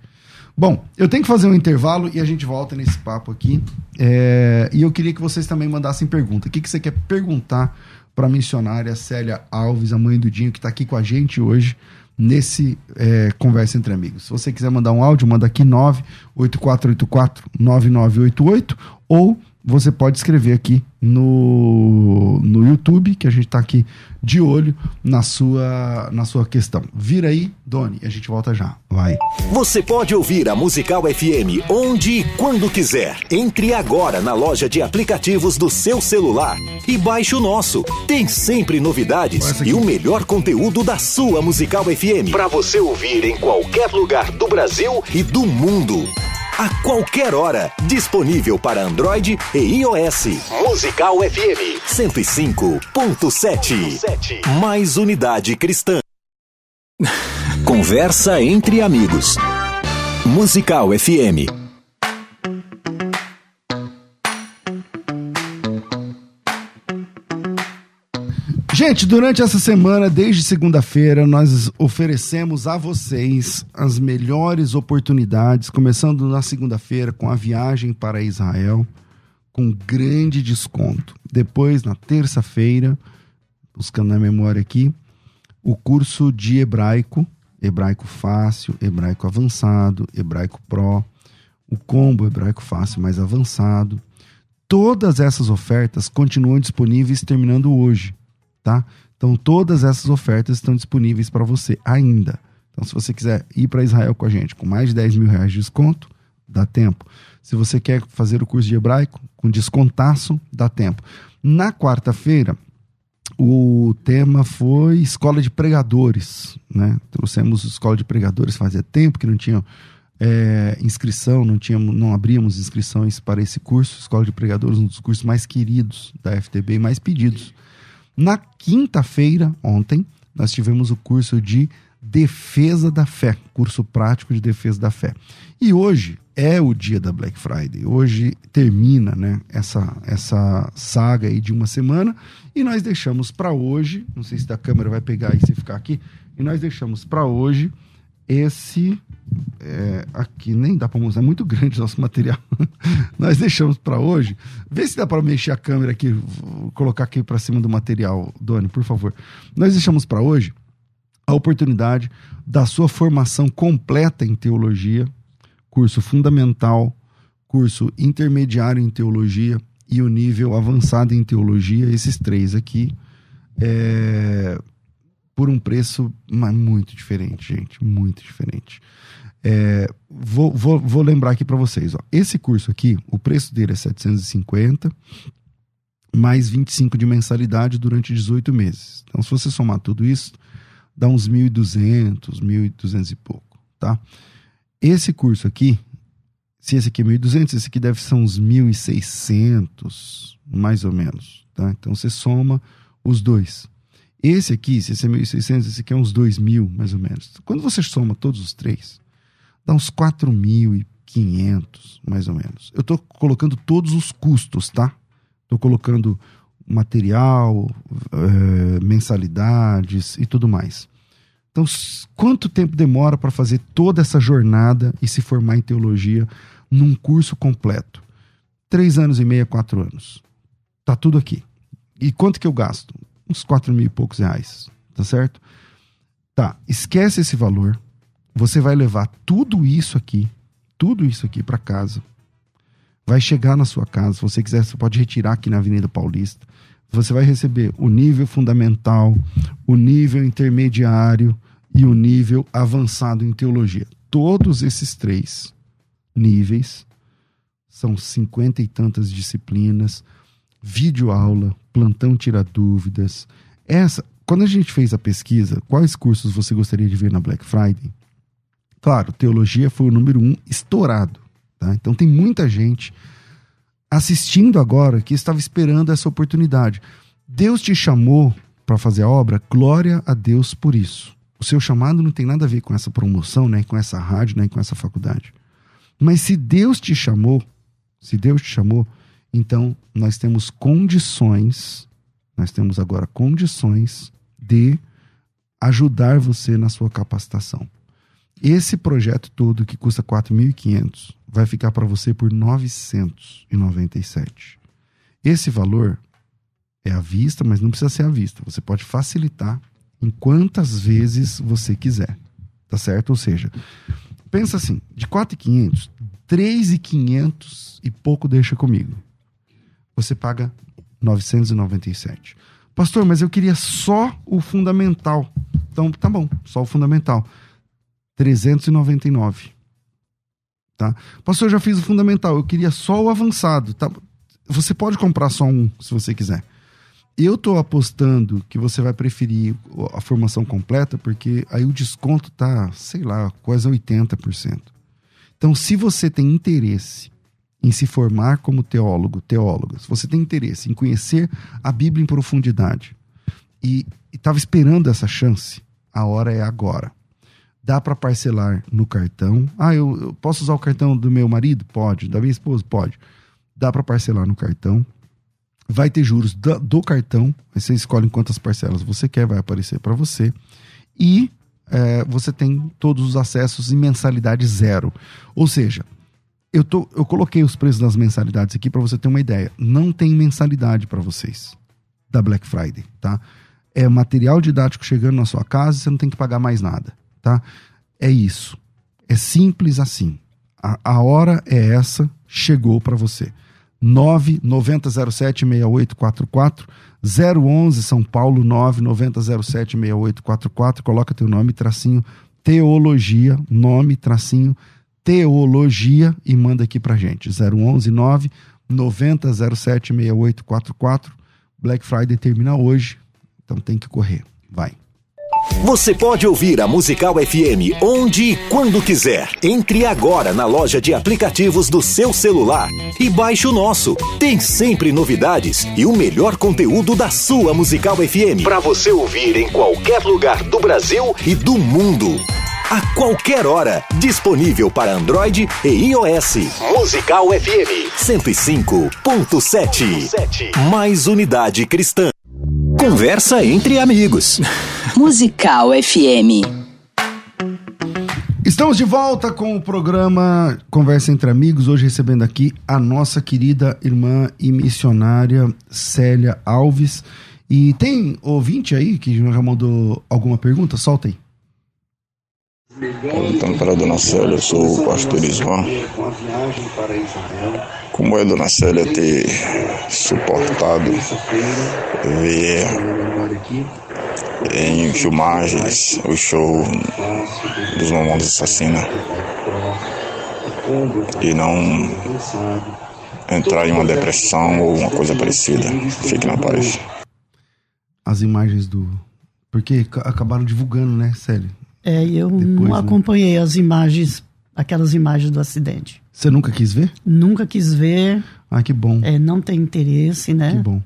Bom, eu tenho que fazer um intervalo e a gente volta nesse papo aqui. É, e eu queria que vocês também mandassem pergunta. O que, que você quer perguntar para a missionária Célia Alves, a mãe do Dinho, que está aqui com a gente hoje nesse é, Conversa Entre Amigos. Se você quiser mandar um áudio, manda aqui 98484-9988 ou você pode escrever aqui no, no YouTube, que a gente está aqui de olho na sua, na sua questão. Vira aí, Doni, a gente volta já. Vai. Você pode ouvir a Musical FM onde e quando quiser. Entre agora na loja de aplicativos do seu celular e baixe o nosso. Tem sempre novidades e o melhor conteúdo da sua Musical FM para você ouvir em qualquer lugar do Brasil e do mundo a qualquer hora. Disponível para Android e iOS. Musical FM 105.7. Mais unidade cristã. Conversa entre amigos. Musical FM Gente, durante essa semana, desde segunda-feira, nós oferecemos a vocês as melhores oportunidades, começando na segunda-feira com a viagem para Israel, com grande desconto. Depois, na terça-feira, buscando na memória aqui, o curso de hebraico, hebraico fácil, hebraico avançado, hebraico pro, o combo hebraico fácil mais avançado. Todas essas ofertas continuam disponíveis terminando hoje tá? Então todas essas ofertas estão disponíveis para você ainda. Então se você quiser ir para Israel com a gente com mais de 10 mil reais de desconto, dá tempo. Se você quer fazer o curso de hebraico com descontaço, dá tempo. Na quarta-feira, o tema foi escola de pregadores, né? Trouxemos escola de pregadores, fazia tempo que não tinha é, inscrição, não, tínhamos, não abríamos inscrições para esse curso. Escola de pregadores, um dos cursos mais queridos da FTB e mais pedidos. Na quinta-feira, ontem, nós tivemos o curso de Defesa da Fé, curso prático de defesa da fé. E hoje é o dia da Black Friday. Hoje termina, né, essa essa saga aí de uma semana e nós deixamos para hoje, não sei se a câmera vai pegar e se ficar aqui, e nós deixamos para hoje esse é, aqui nem dá para mostrar, é muito grande nosso material. Nós deixamos para hoje. Vê se dá para mexer a câmera aqui, colocar aqui para cima do material, Doni, por favor. Nós deixamos para hoje a oportunidade da sua formação completa em teologia, curso fundamental, curso intermediário em teologia e o nível avançado em teologia, esses três aqui. é, por um preço muito diferente, gente, muito diferente. É, vou, vou, vou, lembrar aqui para vocês, ó, esse curso aqui, o preço dele é 750 mais 25 de mensalidade durante 18 meses. Então, se você somar tudo isso, dá uns 1.200, 1.200 e pouco, tá? Esse curso aqui, se esse aqui é 1.200, esse aqui deve ser uns 1.600, mais ou menos, tá? Então, você soma os dois. Esse aqui, se esse é 1.600, esse aqui é uns 2.000, mais ou menos. Quando você soma todos os três, dá uns 4.500, mais ou menos. Eu estou colocando todos os custos, tá? Estou colocando material, é, mensalidades e tudo mais. Então, quanto tempo demora para fazer toda essa jornada e se formar em teologia num curso completo? Três anos e meio, quatro anos. Tá tudo aqui. E quanto que eu gasto? Uns quatro mil e poucos reais. Tá certo? Tá, esquece esse valor. Você vai levar tudo isso aqui, tudo isso aqui para casa vai chegar na sua casa. Se você quiser, você pode retirar aqui na Avenida Paulista. Você vai receber o nível fundamental, o nível intermediário e o nível avançado em teologia. Todos esses três níveis são cinquenta e tantas disciplinas, vídeo aula, plantão tira dúvidas. Essa, quando a gente fez a pesquisa, quais cursos você gostaria de ver na Black Friday? Claro, teologia foi o número um estourado. Tá? Então tem muita gente assistindo agora que estava esperando essa oportunidade. Deus te chamou para fazer a obra, glória a Deus por isso. O seu chamado não tem nada a ver com essa promoção, nem com essa rádio, nem com essa faculdade. Mas se Deus te chamou, se Deus te chamou, então nós temos condições, nós temos agora condições de ajudar você na sua capacitação. Esse projeto todo que custa 4.500 vai ficar para você por 997. Esse valor é à vista, mas não precisa ser à vista. Você pode facilitar em quantas vezes você quiser. Tá certo? Ou seja, pensa assim, de 4.500, 3.500 e pouco deixa comigo. Você paga 997. Pastor, mas eu queria só o fundamental. Então, tá bom, só o fundamental. 399. Tá? Pastor, eu já fiz o fundamental, eu queria só o avançado. Tá? Você pode comprar só um, se você quiser. Eu estou apostando que você vai preferir a formação completa, porque aí o desconto tá, sei lá, quase 80%. Então, se você tem interesse em se formar como teólogo, teóloga, se você tem interesse em conhecer a Bíblia em profundidade e estava esperando essa chance, a hora é agora. Dá para parcelar no cartão. Ah, eu, eu, posso usar o cartão do meu marido? Pode. Da minha esposa? Pode. Dá para parcelar no cartão. Vai ter juros do, do cartão. Aí você escolhe quantas parcelas você quer, vai aparecer para você. E é, você tem todos os acessos em mensalidade zero. Ou seja, eu, tô, eu coloquei os preços das mensalidades aqui para você ter uma ideia. Não tem mensalidade para vocês da Black Friday, tá? É material didático chegando na sua casa, você não tem que pagar mais nada tá? É isso. É simples assim. A, a hora é essa, chegou para você. 990076844 011 São Paulo 990076844 coloca teu nome tracinho teologia nome tracinho teologia e manda aqui pra gente 011 990076844 Black Friday termina hoje então tem que correr vai você pode ouvir a Musical FM onde e quando quiser. Entre agora na loja de aplicativos do seu celular e baixe o nosso. Tem sempre novidades e o melhor conteúdo da sua Musical FM para você ouvir em qualquer lugar do Brasil e do mundo. A qualquer hora, disponível para Android e iOS. Musical FM 105.7. Mais unidade cristã. Conversa entre amigos. Musical FM. Estamos de volta com o programa Conversa entre Amigos. Hoje recebendo aqui a nossa querida irmã e missionária Célia Alves. E tem ouvinte aí que já mandou alguma pergunta? Solta aí. Então, para a dona Célia, eu sou o pastor Isvan. Como é, dona Célia, ter suportado ver em filmagens o show dos Mamonas Assassina e não entrar em uma depressão ou uma coisa parecida. Fique na paz. As imagens do. Porque acabaram divulgando, né, Célio? É, eu Depois, não né? acompanhei as imagens, aquelas imagens do acidente. Você nunca quis ver? Nunca quis ver. Ah, que bom. É, não tem interesse, né? Que bom.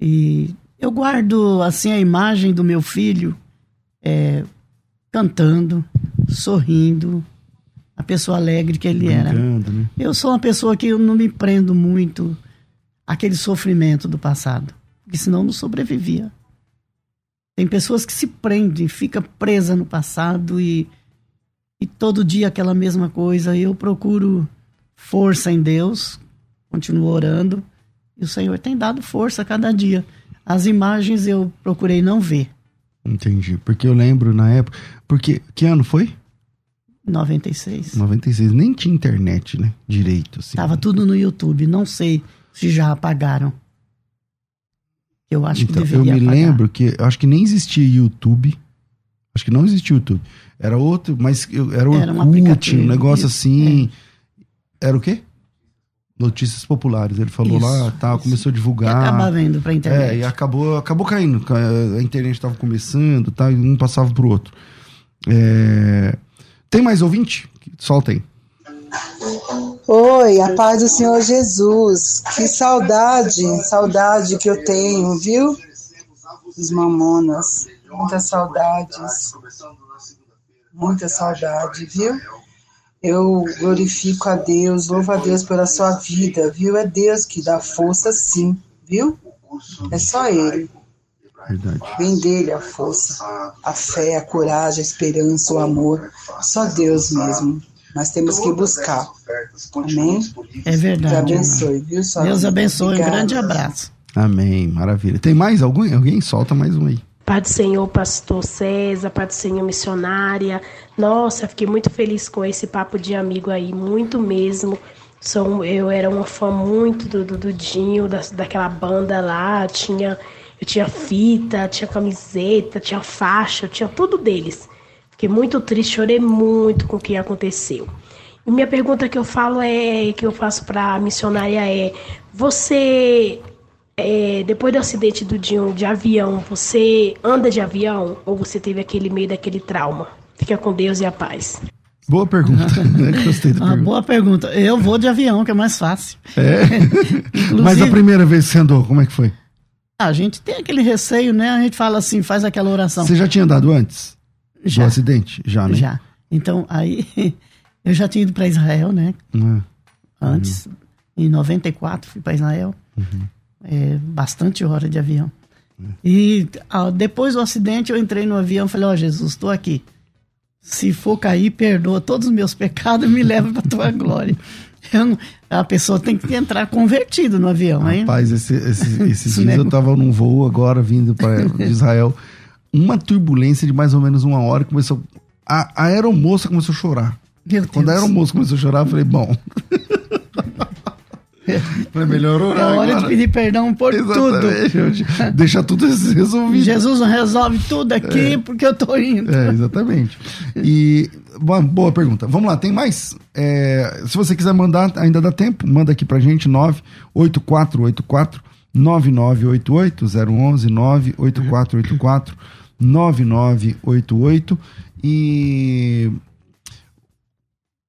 E eu guardo, assim, a imagem do meu filho é, cantando, sorrindo, a pessoa alegre que ele Brincando, era. Né? Eu sou uma pessoa que eu não me prendo muito àquele sofrimento do passado, porque senão não sobrevivia. Tem pessoas que se prendem, fica presa no passado e, e todo dia aquela mesma coisa. Eu procuro força em Deus, continuo orando e o Senhor tem dado força a cada dia. As imagens eu procurei não ver. Entendi, porque eu lembro na época, porque que ano foi? 96. 96, nem tinha internet, né? Direito assim. Tava tudo no YouTube, não sei se já apagaram. Eu acho então, que deveria Eu me apagar. lembro que acho que nem existia YouTube. Acho que não existia YouTube. Era outro, mas era o era um, um negócio isso, assim. É. Era o quê? Notícias populares. Ele falou isso, lá, tal, isso. começou a divulgar. E acabava indo pra internet. É, e acabou, acabou caindo. A internet estava começando, tal, e um passava pro outro. É... Tem mais ouvinte? Solta aí. Oi, a paz do Senhor Jesus. Que saudade, saudade que eu tenho, viu? Os mamonas. Muitas saudades. Muita saudade, viu? Eu glorifico a Deus, louvo a Deus pela sua vida, viu? É Deus que dá força, sim, viu? É só Ele. Verdade. Vem dele a força, a fé, a coragem, a esperança, o amor. Só Deus mesmo. Nós temos que buscar. Amém? É verdade. Deus abençoe, viu? Sua Deus abençoe. Um grande abraço. Amém. Maravilha. Tem mais algum? Alguém? Solta mais um aí. Pai do Senhor, pastor César, Pai do Senhor, missionária. Nossa, fiquei muito feliz com esse papo de amigo aí, muito mesmo. Sou, eu era uma fã muito do, do, do Dinho, da, daquela banda lá. Tinha, eu tinha fita, tinha camiseta, tinha faixa, tinha tudo deles. Fiquei muito triste, chorei muito com o que aconteceu. E minha pergunta que eu falo é que eu faço para a missionária é: você é, depois do acidente do Dinho de avião, você anda de avião ou você teve aquele meio daquele trauma? Fica com Deus e a paz. Boa pergunta. Gostei da ah, pergunta. Boa pergunta. Eu vou de avião, que é mais fácil. É. Mas a primeira vez que você andou, como é que foi? A gente tem aquele receio, né? A gente fala assim, faz aquela oração. Você já tinha andado antes? Já. Do acidente? Já, né? Já. Então, aí, eu já tinha ido para Israel, né? Uhum. Antes, uhum. em 94, fui para Israel. Uhum. É, bastante hora de avião. E a, depois do acidente, eu entrei no avião e falei: Ó, oh, Jesus, estou aqui. Se for cair, perdoa todos os meus pecados e me leva para tua glória. Eu, a pessoa tem que entrar convertido no avião, hein? Rapaz, esse, esse, esses dias eu estava num voo agora vindo para Israel uma turbulência de mais ou menos uma hora começou. A, a aeromoça começou a chorar. Meu Quando Deus. a aeromoça começou a chorar, eu falei, bom. Falei, melhor orar. É hora agora. de pedir perdão por exatamente. tudo. Deixa tudo resolvido. Jesus resolve tudo aqui é. porque eu tô indo. É, exatamente. E, boa, boa pergunta. Vamos lá, tem mais? É, se você quiser mandar, ainda dá tempo, manda aqui pra gente, 98484 9988 011 98484 9988. E. O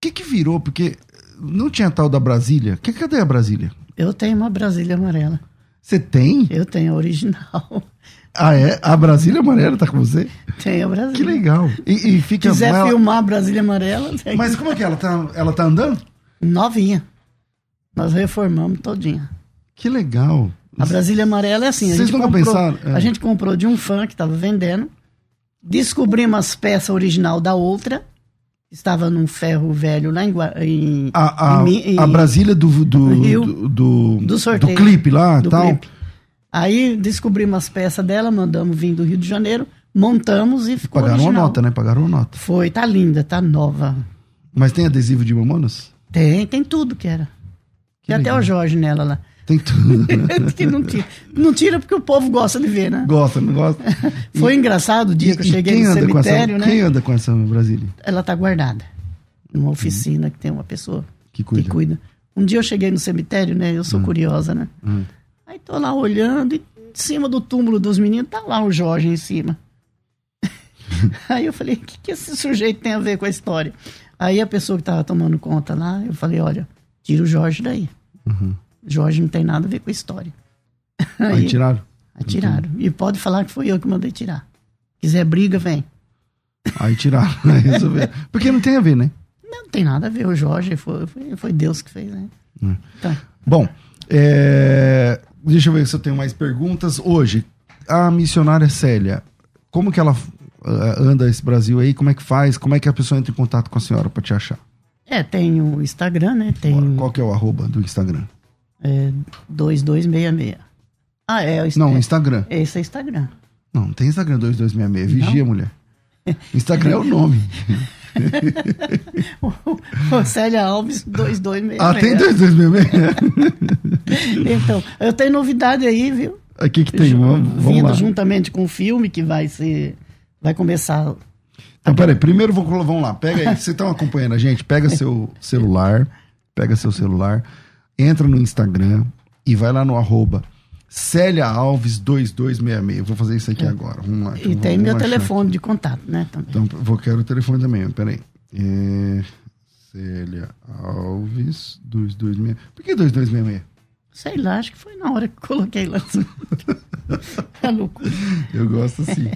que que virou? Porque não tinha tal da Brasília. Que, cadê a Brasília? Eu tenho uma Brasília amarela. Você tem? Eu tenho a original. Ah, é? A Brasília Amarela tá com você? Tenho a Brasília. Que legal. E, e fica quiser ela... filmar a Brasília Amarela... Mas como é que ela tá? Ela tá andando? Novinha. Nós reformamos todinha. Que legal. A Brasília Amarela é assim. Vocês nunca comprou, pensaram? É. A gente comprou de um fã que estava vendendo, descobrimos as peças original da outra, estava num ferro velho lá em. em a, a, em, a Brasília do, do, Rio, do, do, do, sorteio, do clipe lá do tal. Clipe. Aí descobrimos as peças dela, mandamos vir do Rio de Janeiro, montamos e ficou. Pagaram original. uma nota, né? Pagaram uma nota. Foi, tá linda, tá nova. Mas tem adesivo de Mamonas? Tem, tem tudo que era. Tem até legal. o Jorge nela lá. Tem tudo. que não tira. Não tira porque o povo gosta de ver, né? gosta, não gosta? Foi engraçado o dia que eu E- e cheguei no com essa- cemitério, né? Quem anda com essa Brasília? Ela tá guardada. Numa oficina que tem uma pessoa Que cuida. que cuida. Um dia eu cheguei no cemitério, né? Eu sou curiosa, né? Hum. Aí tô lá olhando e em cima do túmulo dos meninos tá lá o Jorge em cima. Aí eu falei, o que, que esse sujeito tem a ver com a história? Aí a pessoa que tava tomando conta lá, eu falei, olha, tira o Jorge daí. Jorge não tem nada a ver com a história. Aí tiraram? Aí tiraram. E pode falar que foi eu que mandei tirar. Quiser briga, vem. Aí tiraram. Resolveram. Porque não tem a ver, né? Não tem nada a ver. O Jorge foi, foi, foi Deus que fez, né? Tá. Bom, é, deixa eu ver se eu tenho mais perguntas. Hoje, a missionária Célia, como que ela ah, anda esse Brasil aí? Como é que faz? Como é que a pessoa entra em contato com a senhora para te achar? É, tem o Instagram, né? Tem Qual que é o arroba do Instagram? É, 2266. Ah, é o Insta- Não, é, Instagram. Esse é Instagram. Não, não tem Instagram 2266. Vigia, mulher. Instagram é o nome. o Célia Alves 2266. Ah, tem 2266? Então, eu tenho novidade aí, viu? O que que tem? Vamos, vamos Vindo lá. juntamente com o filme que vai ser. Vai começar. Então, peraí, primeiro vou, vamos lá, pega aí, vocês estão acompanhando a gente, pega seu celular, pega seu celular, entra no Instagram e vai lá no arroba Célia Alves 2266. Eu Vou fazer isso aqui agora. Vamos lá. então E tem meu telefone de contato, né? Também. Então, vou quero o telefone também, peraí. É, Célia Alves 2266. Por que 2266? Sei lá, acho que foi na hora que coloquei lá. é loucura. Eu gosto assim.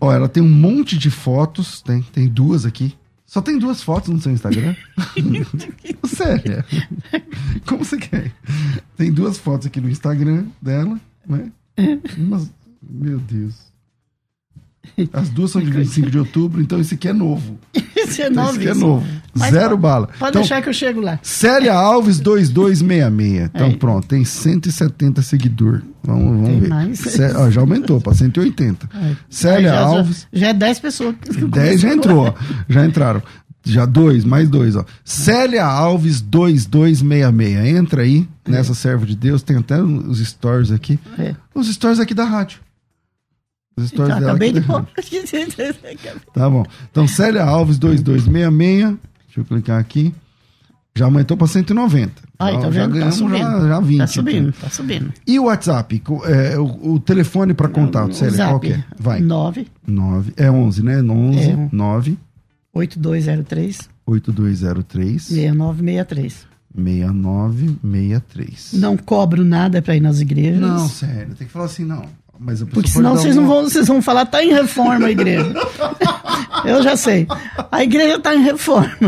Ó, ela tem um monte de fotos, tem, tem duas aqui. Só tem duas fotos no seu Instagram? Sério? Como você quer? Tem duas fotos aqui no Instagram dela, né? Umas- meu Deus. As duas são de 25 de outubro, então esse aqui é novo. Esse é Então, esse é novo. Mas Zero pode- bala. Pode Então, deixar que eu chego lá. Célia Alves 2266. Então Aí. pronto, tem 170 seguidores. Vamos, vamos Tem ver. mais? Cé- ó, já aumentou para 180. Célia já, Alves, Já, já é 10 pessoas. 10 já entrou, ó. já entraram. Já dois, mais dois, ó. Célia Alves 2266. Entra aí nessa serva de Deus, tem até os stories aqui. É. Os stories aqui da rádio. Os stories Então, acabei de pôr. Tá bom. Então, Célia Alves 2266. Deixa eu clicar aqui. Já aumentou para 190. Aí, tá já vendo? Tá ganhamos subindo. já, já 20. Tá subindo, então. tá subindo. E o WhatsApp? É, o, o telefone para contato, Célia, zap, qual que é? Vai. 9 9, é 11, né? 11, É. 9, 8203 8203 6963. 6963. Não cobro nada pra ir nas igrejas. Não, sério, tem que falar assim, não. Mas a Porque senão vocês não uma- vão, vocês vão falar, tá em reforma a igreja. Eu já sei. A igreja tá em reforma. Pô,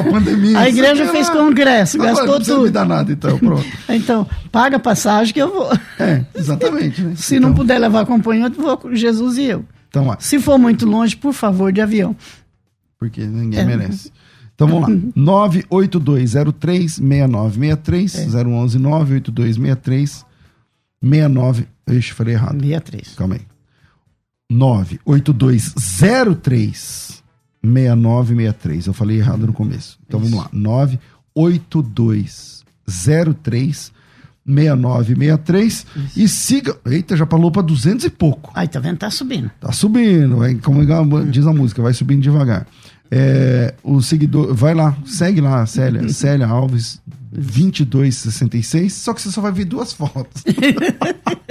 a pandemia. A igreja sei fez lá. congresso, Não, gastou não precisa me tudo. dar nada, então, pronto. Então, paga a passagem que eu vou. É, exatamente, né? Se então, não puder levar acompanhante, vou com Jesus e eu. Então, lá, Se for muito longe, por favor, de avião. porque ninguém É. merece. Então vamos lá. 98203-6963, É. 011 98263 69. Ixi, falei errado. 63. Calma aí. 98203 6963. Eu falei errado no começo. Então vamos lá. 98203 6963 e siga. Eita, já falou para 200 e pouco. Aí, tá vendo? Tá subindo. Tá subindo, vai, como diz a música, vai subindo devagar. É, o seguidor, vai lá, segue lá, Célia, Célia Alves 2266, só que você só vai ver duas fotos.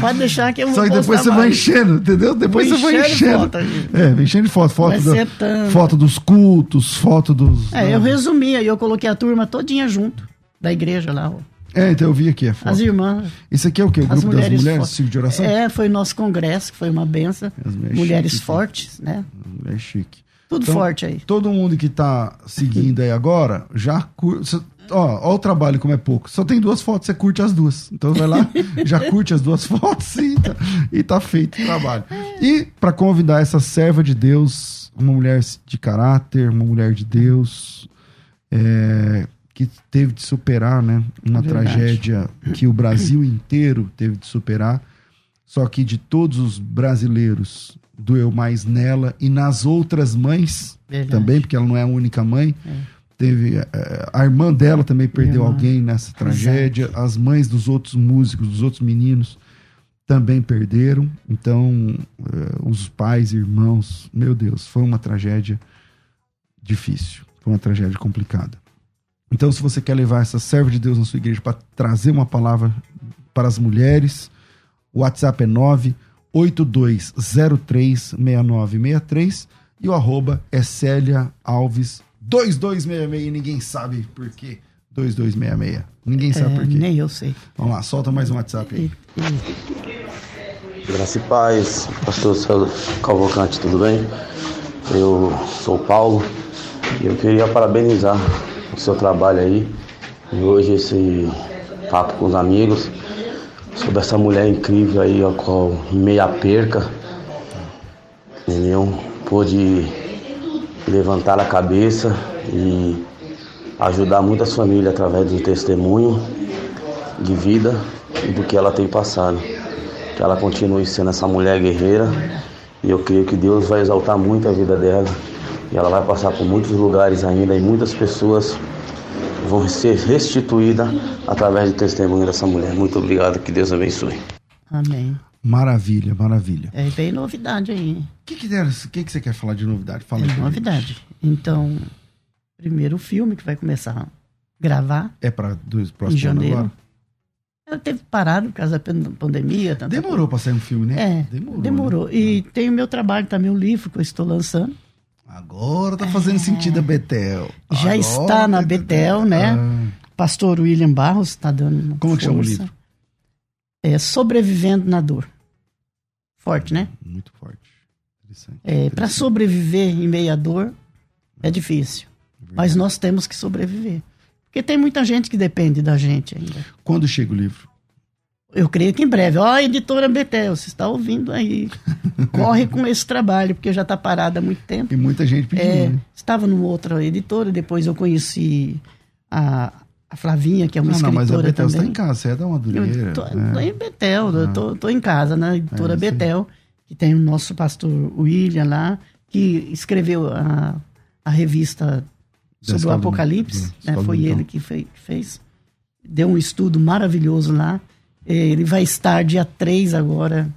Pode deixar que eu vou Só que depois você vai mais. enchendo, entendeu? Depois Vou você vai enchendo foto, é, vai enchendo de foto, foto, Vai da- foto dos cultos, foto dos. É, eu resumi, aí eu coloquei a turma todinha junto, da igreja lá. ó. É, então eu vi aqui a foto. As irmãs, Esse aqui é o quê? O as grupo mulheres. das mulheres, ciclo de oração? É, foi nosso congresso, que foi uma benção. Mulheres Mulheres fortes, né? É chique. Tudo Então, forte aí. Todo mundo que tá seguindo aí agora, já. Ó, ó o trabalho como é pouco. Só tem duas fotos, você curte as duas. Então vai lá, já curte as duas fotos e tá, e tá feito o trabalho. E para convidar essa serva de Deus, uma mulher de caráter, uma mulher de Deus, é, que teve de superar, né? Uma Verdade. tragédia que o Brasil inteiro teve de superar. Só que de todos os brasileiros, doeu mais nela e nas outras mães Verdade. também, porque ela não é a única mãe. Teve é, a irmã dela também perdeu alguém nessa tragédia, as mães dos outros músicos, dos outros meninos também perderam. Então, é, os pais, irmãos, meu Deus, foi uma tragédia difícil, foi uma tragédia complicada. Então, se você quer levar essa serva de Deus na sua igreja para trazer uma palavra para as mulheres, o WhatsApp é 982036963 e o arroba é Célia Alves 2266 e ninguém sabe por quê 2266. Ninguém sabe É, por quê. nem eu sei. Vamos lá, solta mais um WhatsApp aí. Graça e paz, pastor Célio Calvocante, tudo bem? Eu sou o Paulo e eu queria parabenizar o seu trabalho aí. E hoje esse papo com os amigos sobre essa mulher incrível aí, a qual meia perca, entendeu? Pôde levantar a cabeça e ajudar muitas famílias através do testemunho de vida e do que ela tem passado que ela continue sendo essa mulher guerreira e eu creio que Deus vai exaltar muito a vida dela e ela vai passar por muitos lugares ainda e muitas pessoas vão ser restituídas através do testemunho dessa mulher. Muito obrigado, que Deus abençoe. Amém. Maravilha, maravilha. É, tem novidade aí. O que, que, que, que você quer falar de novidade? Fala Tem pra gente. novidade. Então, primeiro o filme que vai começar a gravar É para dois próximos anos agora? Eu teve parado por causa da pan- pandemia. Demorou pra sair um filme, né? É, Demorou. demorou. né? E tem o meu trabalho também, o livro que eu estou lançando. Agora tá fazendo sentido a Betel. É. Já Agora está na tá- Betel, né? Ah, Pastor William Barros está dando. Como que chama o força. livro? É Sobrevivendo na Dor. Forte, né? muito forte. Interessante. É, Para sobreviver em meio à dor é difícil. Mas nós temos que sobreviver. Porque tem muita gente que depende da gente ainda. Quando chega o livro? Eu creio que em breve. Ó, editora Betel, você está ouvindo aí. Corre com esse trabalho, porque já está parado há muito tempo. E muita gente pedindo. É, né? estava numa outra editora, depois eu conheci a, a Flavinha, que é uma Não, não, mas a escritora Betel está também. em casa, você é da Madureira. Eu tô, né? em Betel, eu tô, tô em casa, na editora É, sim. Betel, que tem o nosso pastor William lá, que escreveu a, a revista sobre o Apocalipse, né, foi ele que fe- que fez. Deu um estudo maravilhoso lá. Ele vai estar dia 3 agora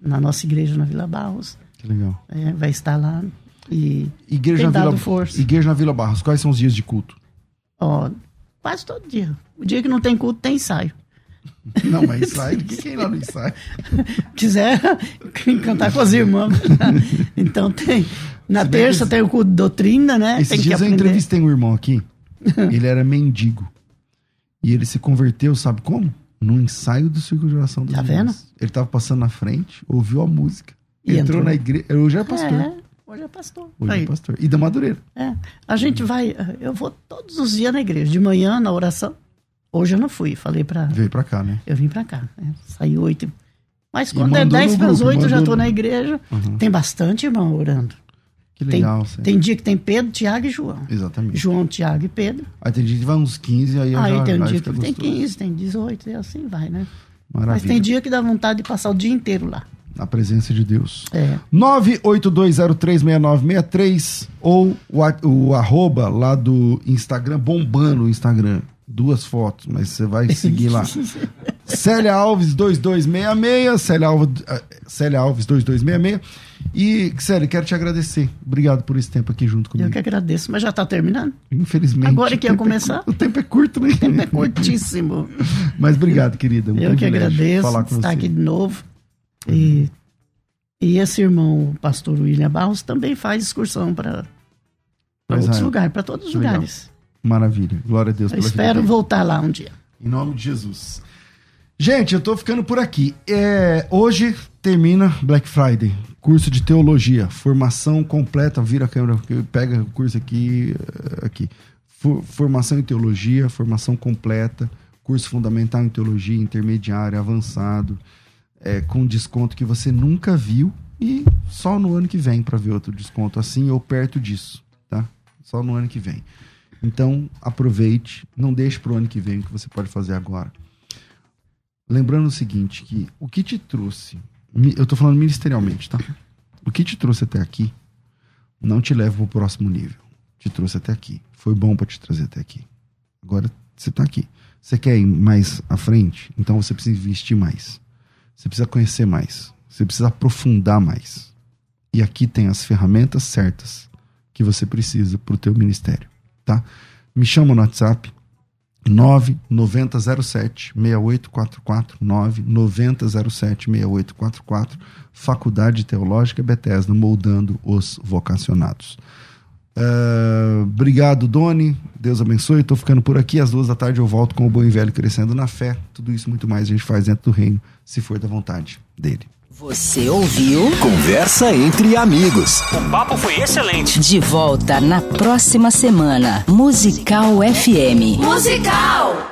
na nossa igreja na Vila Barros. Que legal. É, vai estar lá. E Igreja tem na, Vila, força. Igreja na Vila Barros, quais são os dias de culto? Ó, quase todo dia. O dia que não tem culto, tem ensaio. Não, mas ensaio, o que que é lá no ensaio? quiser cantar com as irmãs. então tem. Na Se terça que- tem o culto de doutrina, né? Esses tem que dias eu aprender. entrevistei um irmão aqui, ele era mendigo. E ele se converteu, sabe como? No ensaio do Círculo de Oração dos Tá Irmãos. vendo? Ele tava passando na frente, ouviu a música, E entrou, entrou. na igreja. Hoje é pastor. É, hoje é pastor. Hoje Aí, é pastor. E da Madureira. é. A gente vai. Eu vou todos os dias na igreja. De manhã, na oração. Hoje eu não fui. Falei pra. Veio pra cá, né? Eu vim pra cá. né? Saí oito. Mas quando é dez para as oito, eu já no- na igreja. Uhum. Tem bastante irmão orando. Que Tem, legal, Cé. tem dia que tem Pedro, Tiago e João. Exatamente. João, Tiago e Pedro. Aí tem dia que vai uns 15, aí, Aí já, tem um dia que tem gostoso. 15, tem 18, e assim vai, né? Mas Maravilha. tem dia que dá vontade de passar o dia inteiro lá. Na presença de Deus. É. 982036963 ou o, o arroba lá do Instagram, bombando o Instagram. Duas fotos, mas você vai seguir lá. Célia Alves 2266, Célia Alves, eh, Célia Alves 2266. E, Célia, quero te agradecer. Obrigado por esse tempo aqui junto comigo. Eu que agradeço, mas já tá terminando. Infelizmente. Agora que ia é começar? curto- o tempo é curto, né? O tempo é curtíssimo. Mas obrigado, querida. Um Eu que agradeço falar com estar você. aqui de novo. E, e esse irmão, o pastor William Barros, também faz excursão para outros Israel. lugares, para todos os Legal. lugares. Maravilha. Glória a Deus Eu espero voltar lá um dia. Em nome de Jesus. Gente, eu tô ficando por aqui. É, hoje termina Black Friday, curso de teologia, formação completa. Vira a câmera, pega o curso aqui, eh, aqui. For- Formação em teologia, formação completa, curso fundamental em teologia, intermediário, avançado, é, com desconto que você nunca viu e só no ano que vem para ver outro desconto assim ou perto disso, tá? Só no ano que vem. Então, aproveite, não deixe para o ano que vem o que você pode fazer agora. Lembrando o seguinte, que o que te trouxe, eu tô falando ministerialmente, tá? O que te trouxe até aqui não te leva para o próximo nível. te trouxe até aqui. Foi bom para te trazer até aqui. Agora você está aqui. Você quer ir mais à frente? Então você precisa investir mais. Você precisa conhecer mais. Você precisa aprofundar mais. E aqui tem as ferramentas certas que você precisa para o teu ministério, tá? Me chama no WhatsApp 99007 6844 99007 6844 Faculdade Teológica Bethesda moldando os vocacionados. Uh, obrigado, Doni. Deus abençoe. Estou ficando por aqui. Às duas da tarde eu volto com o Bom e Velho Crescendo na Fé. Tudo isso muito mais a gente faz dentro do reino, se for da vontade dele. Você ouviu? Conversa entre amigos. O papo foi excelente. De volta na próxima semana. Musical FM. Musical!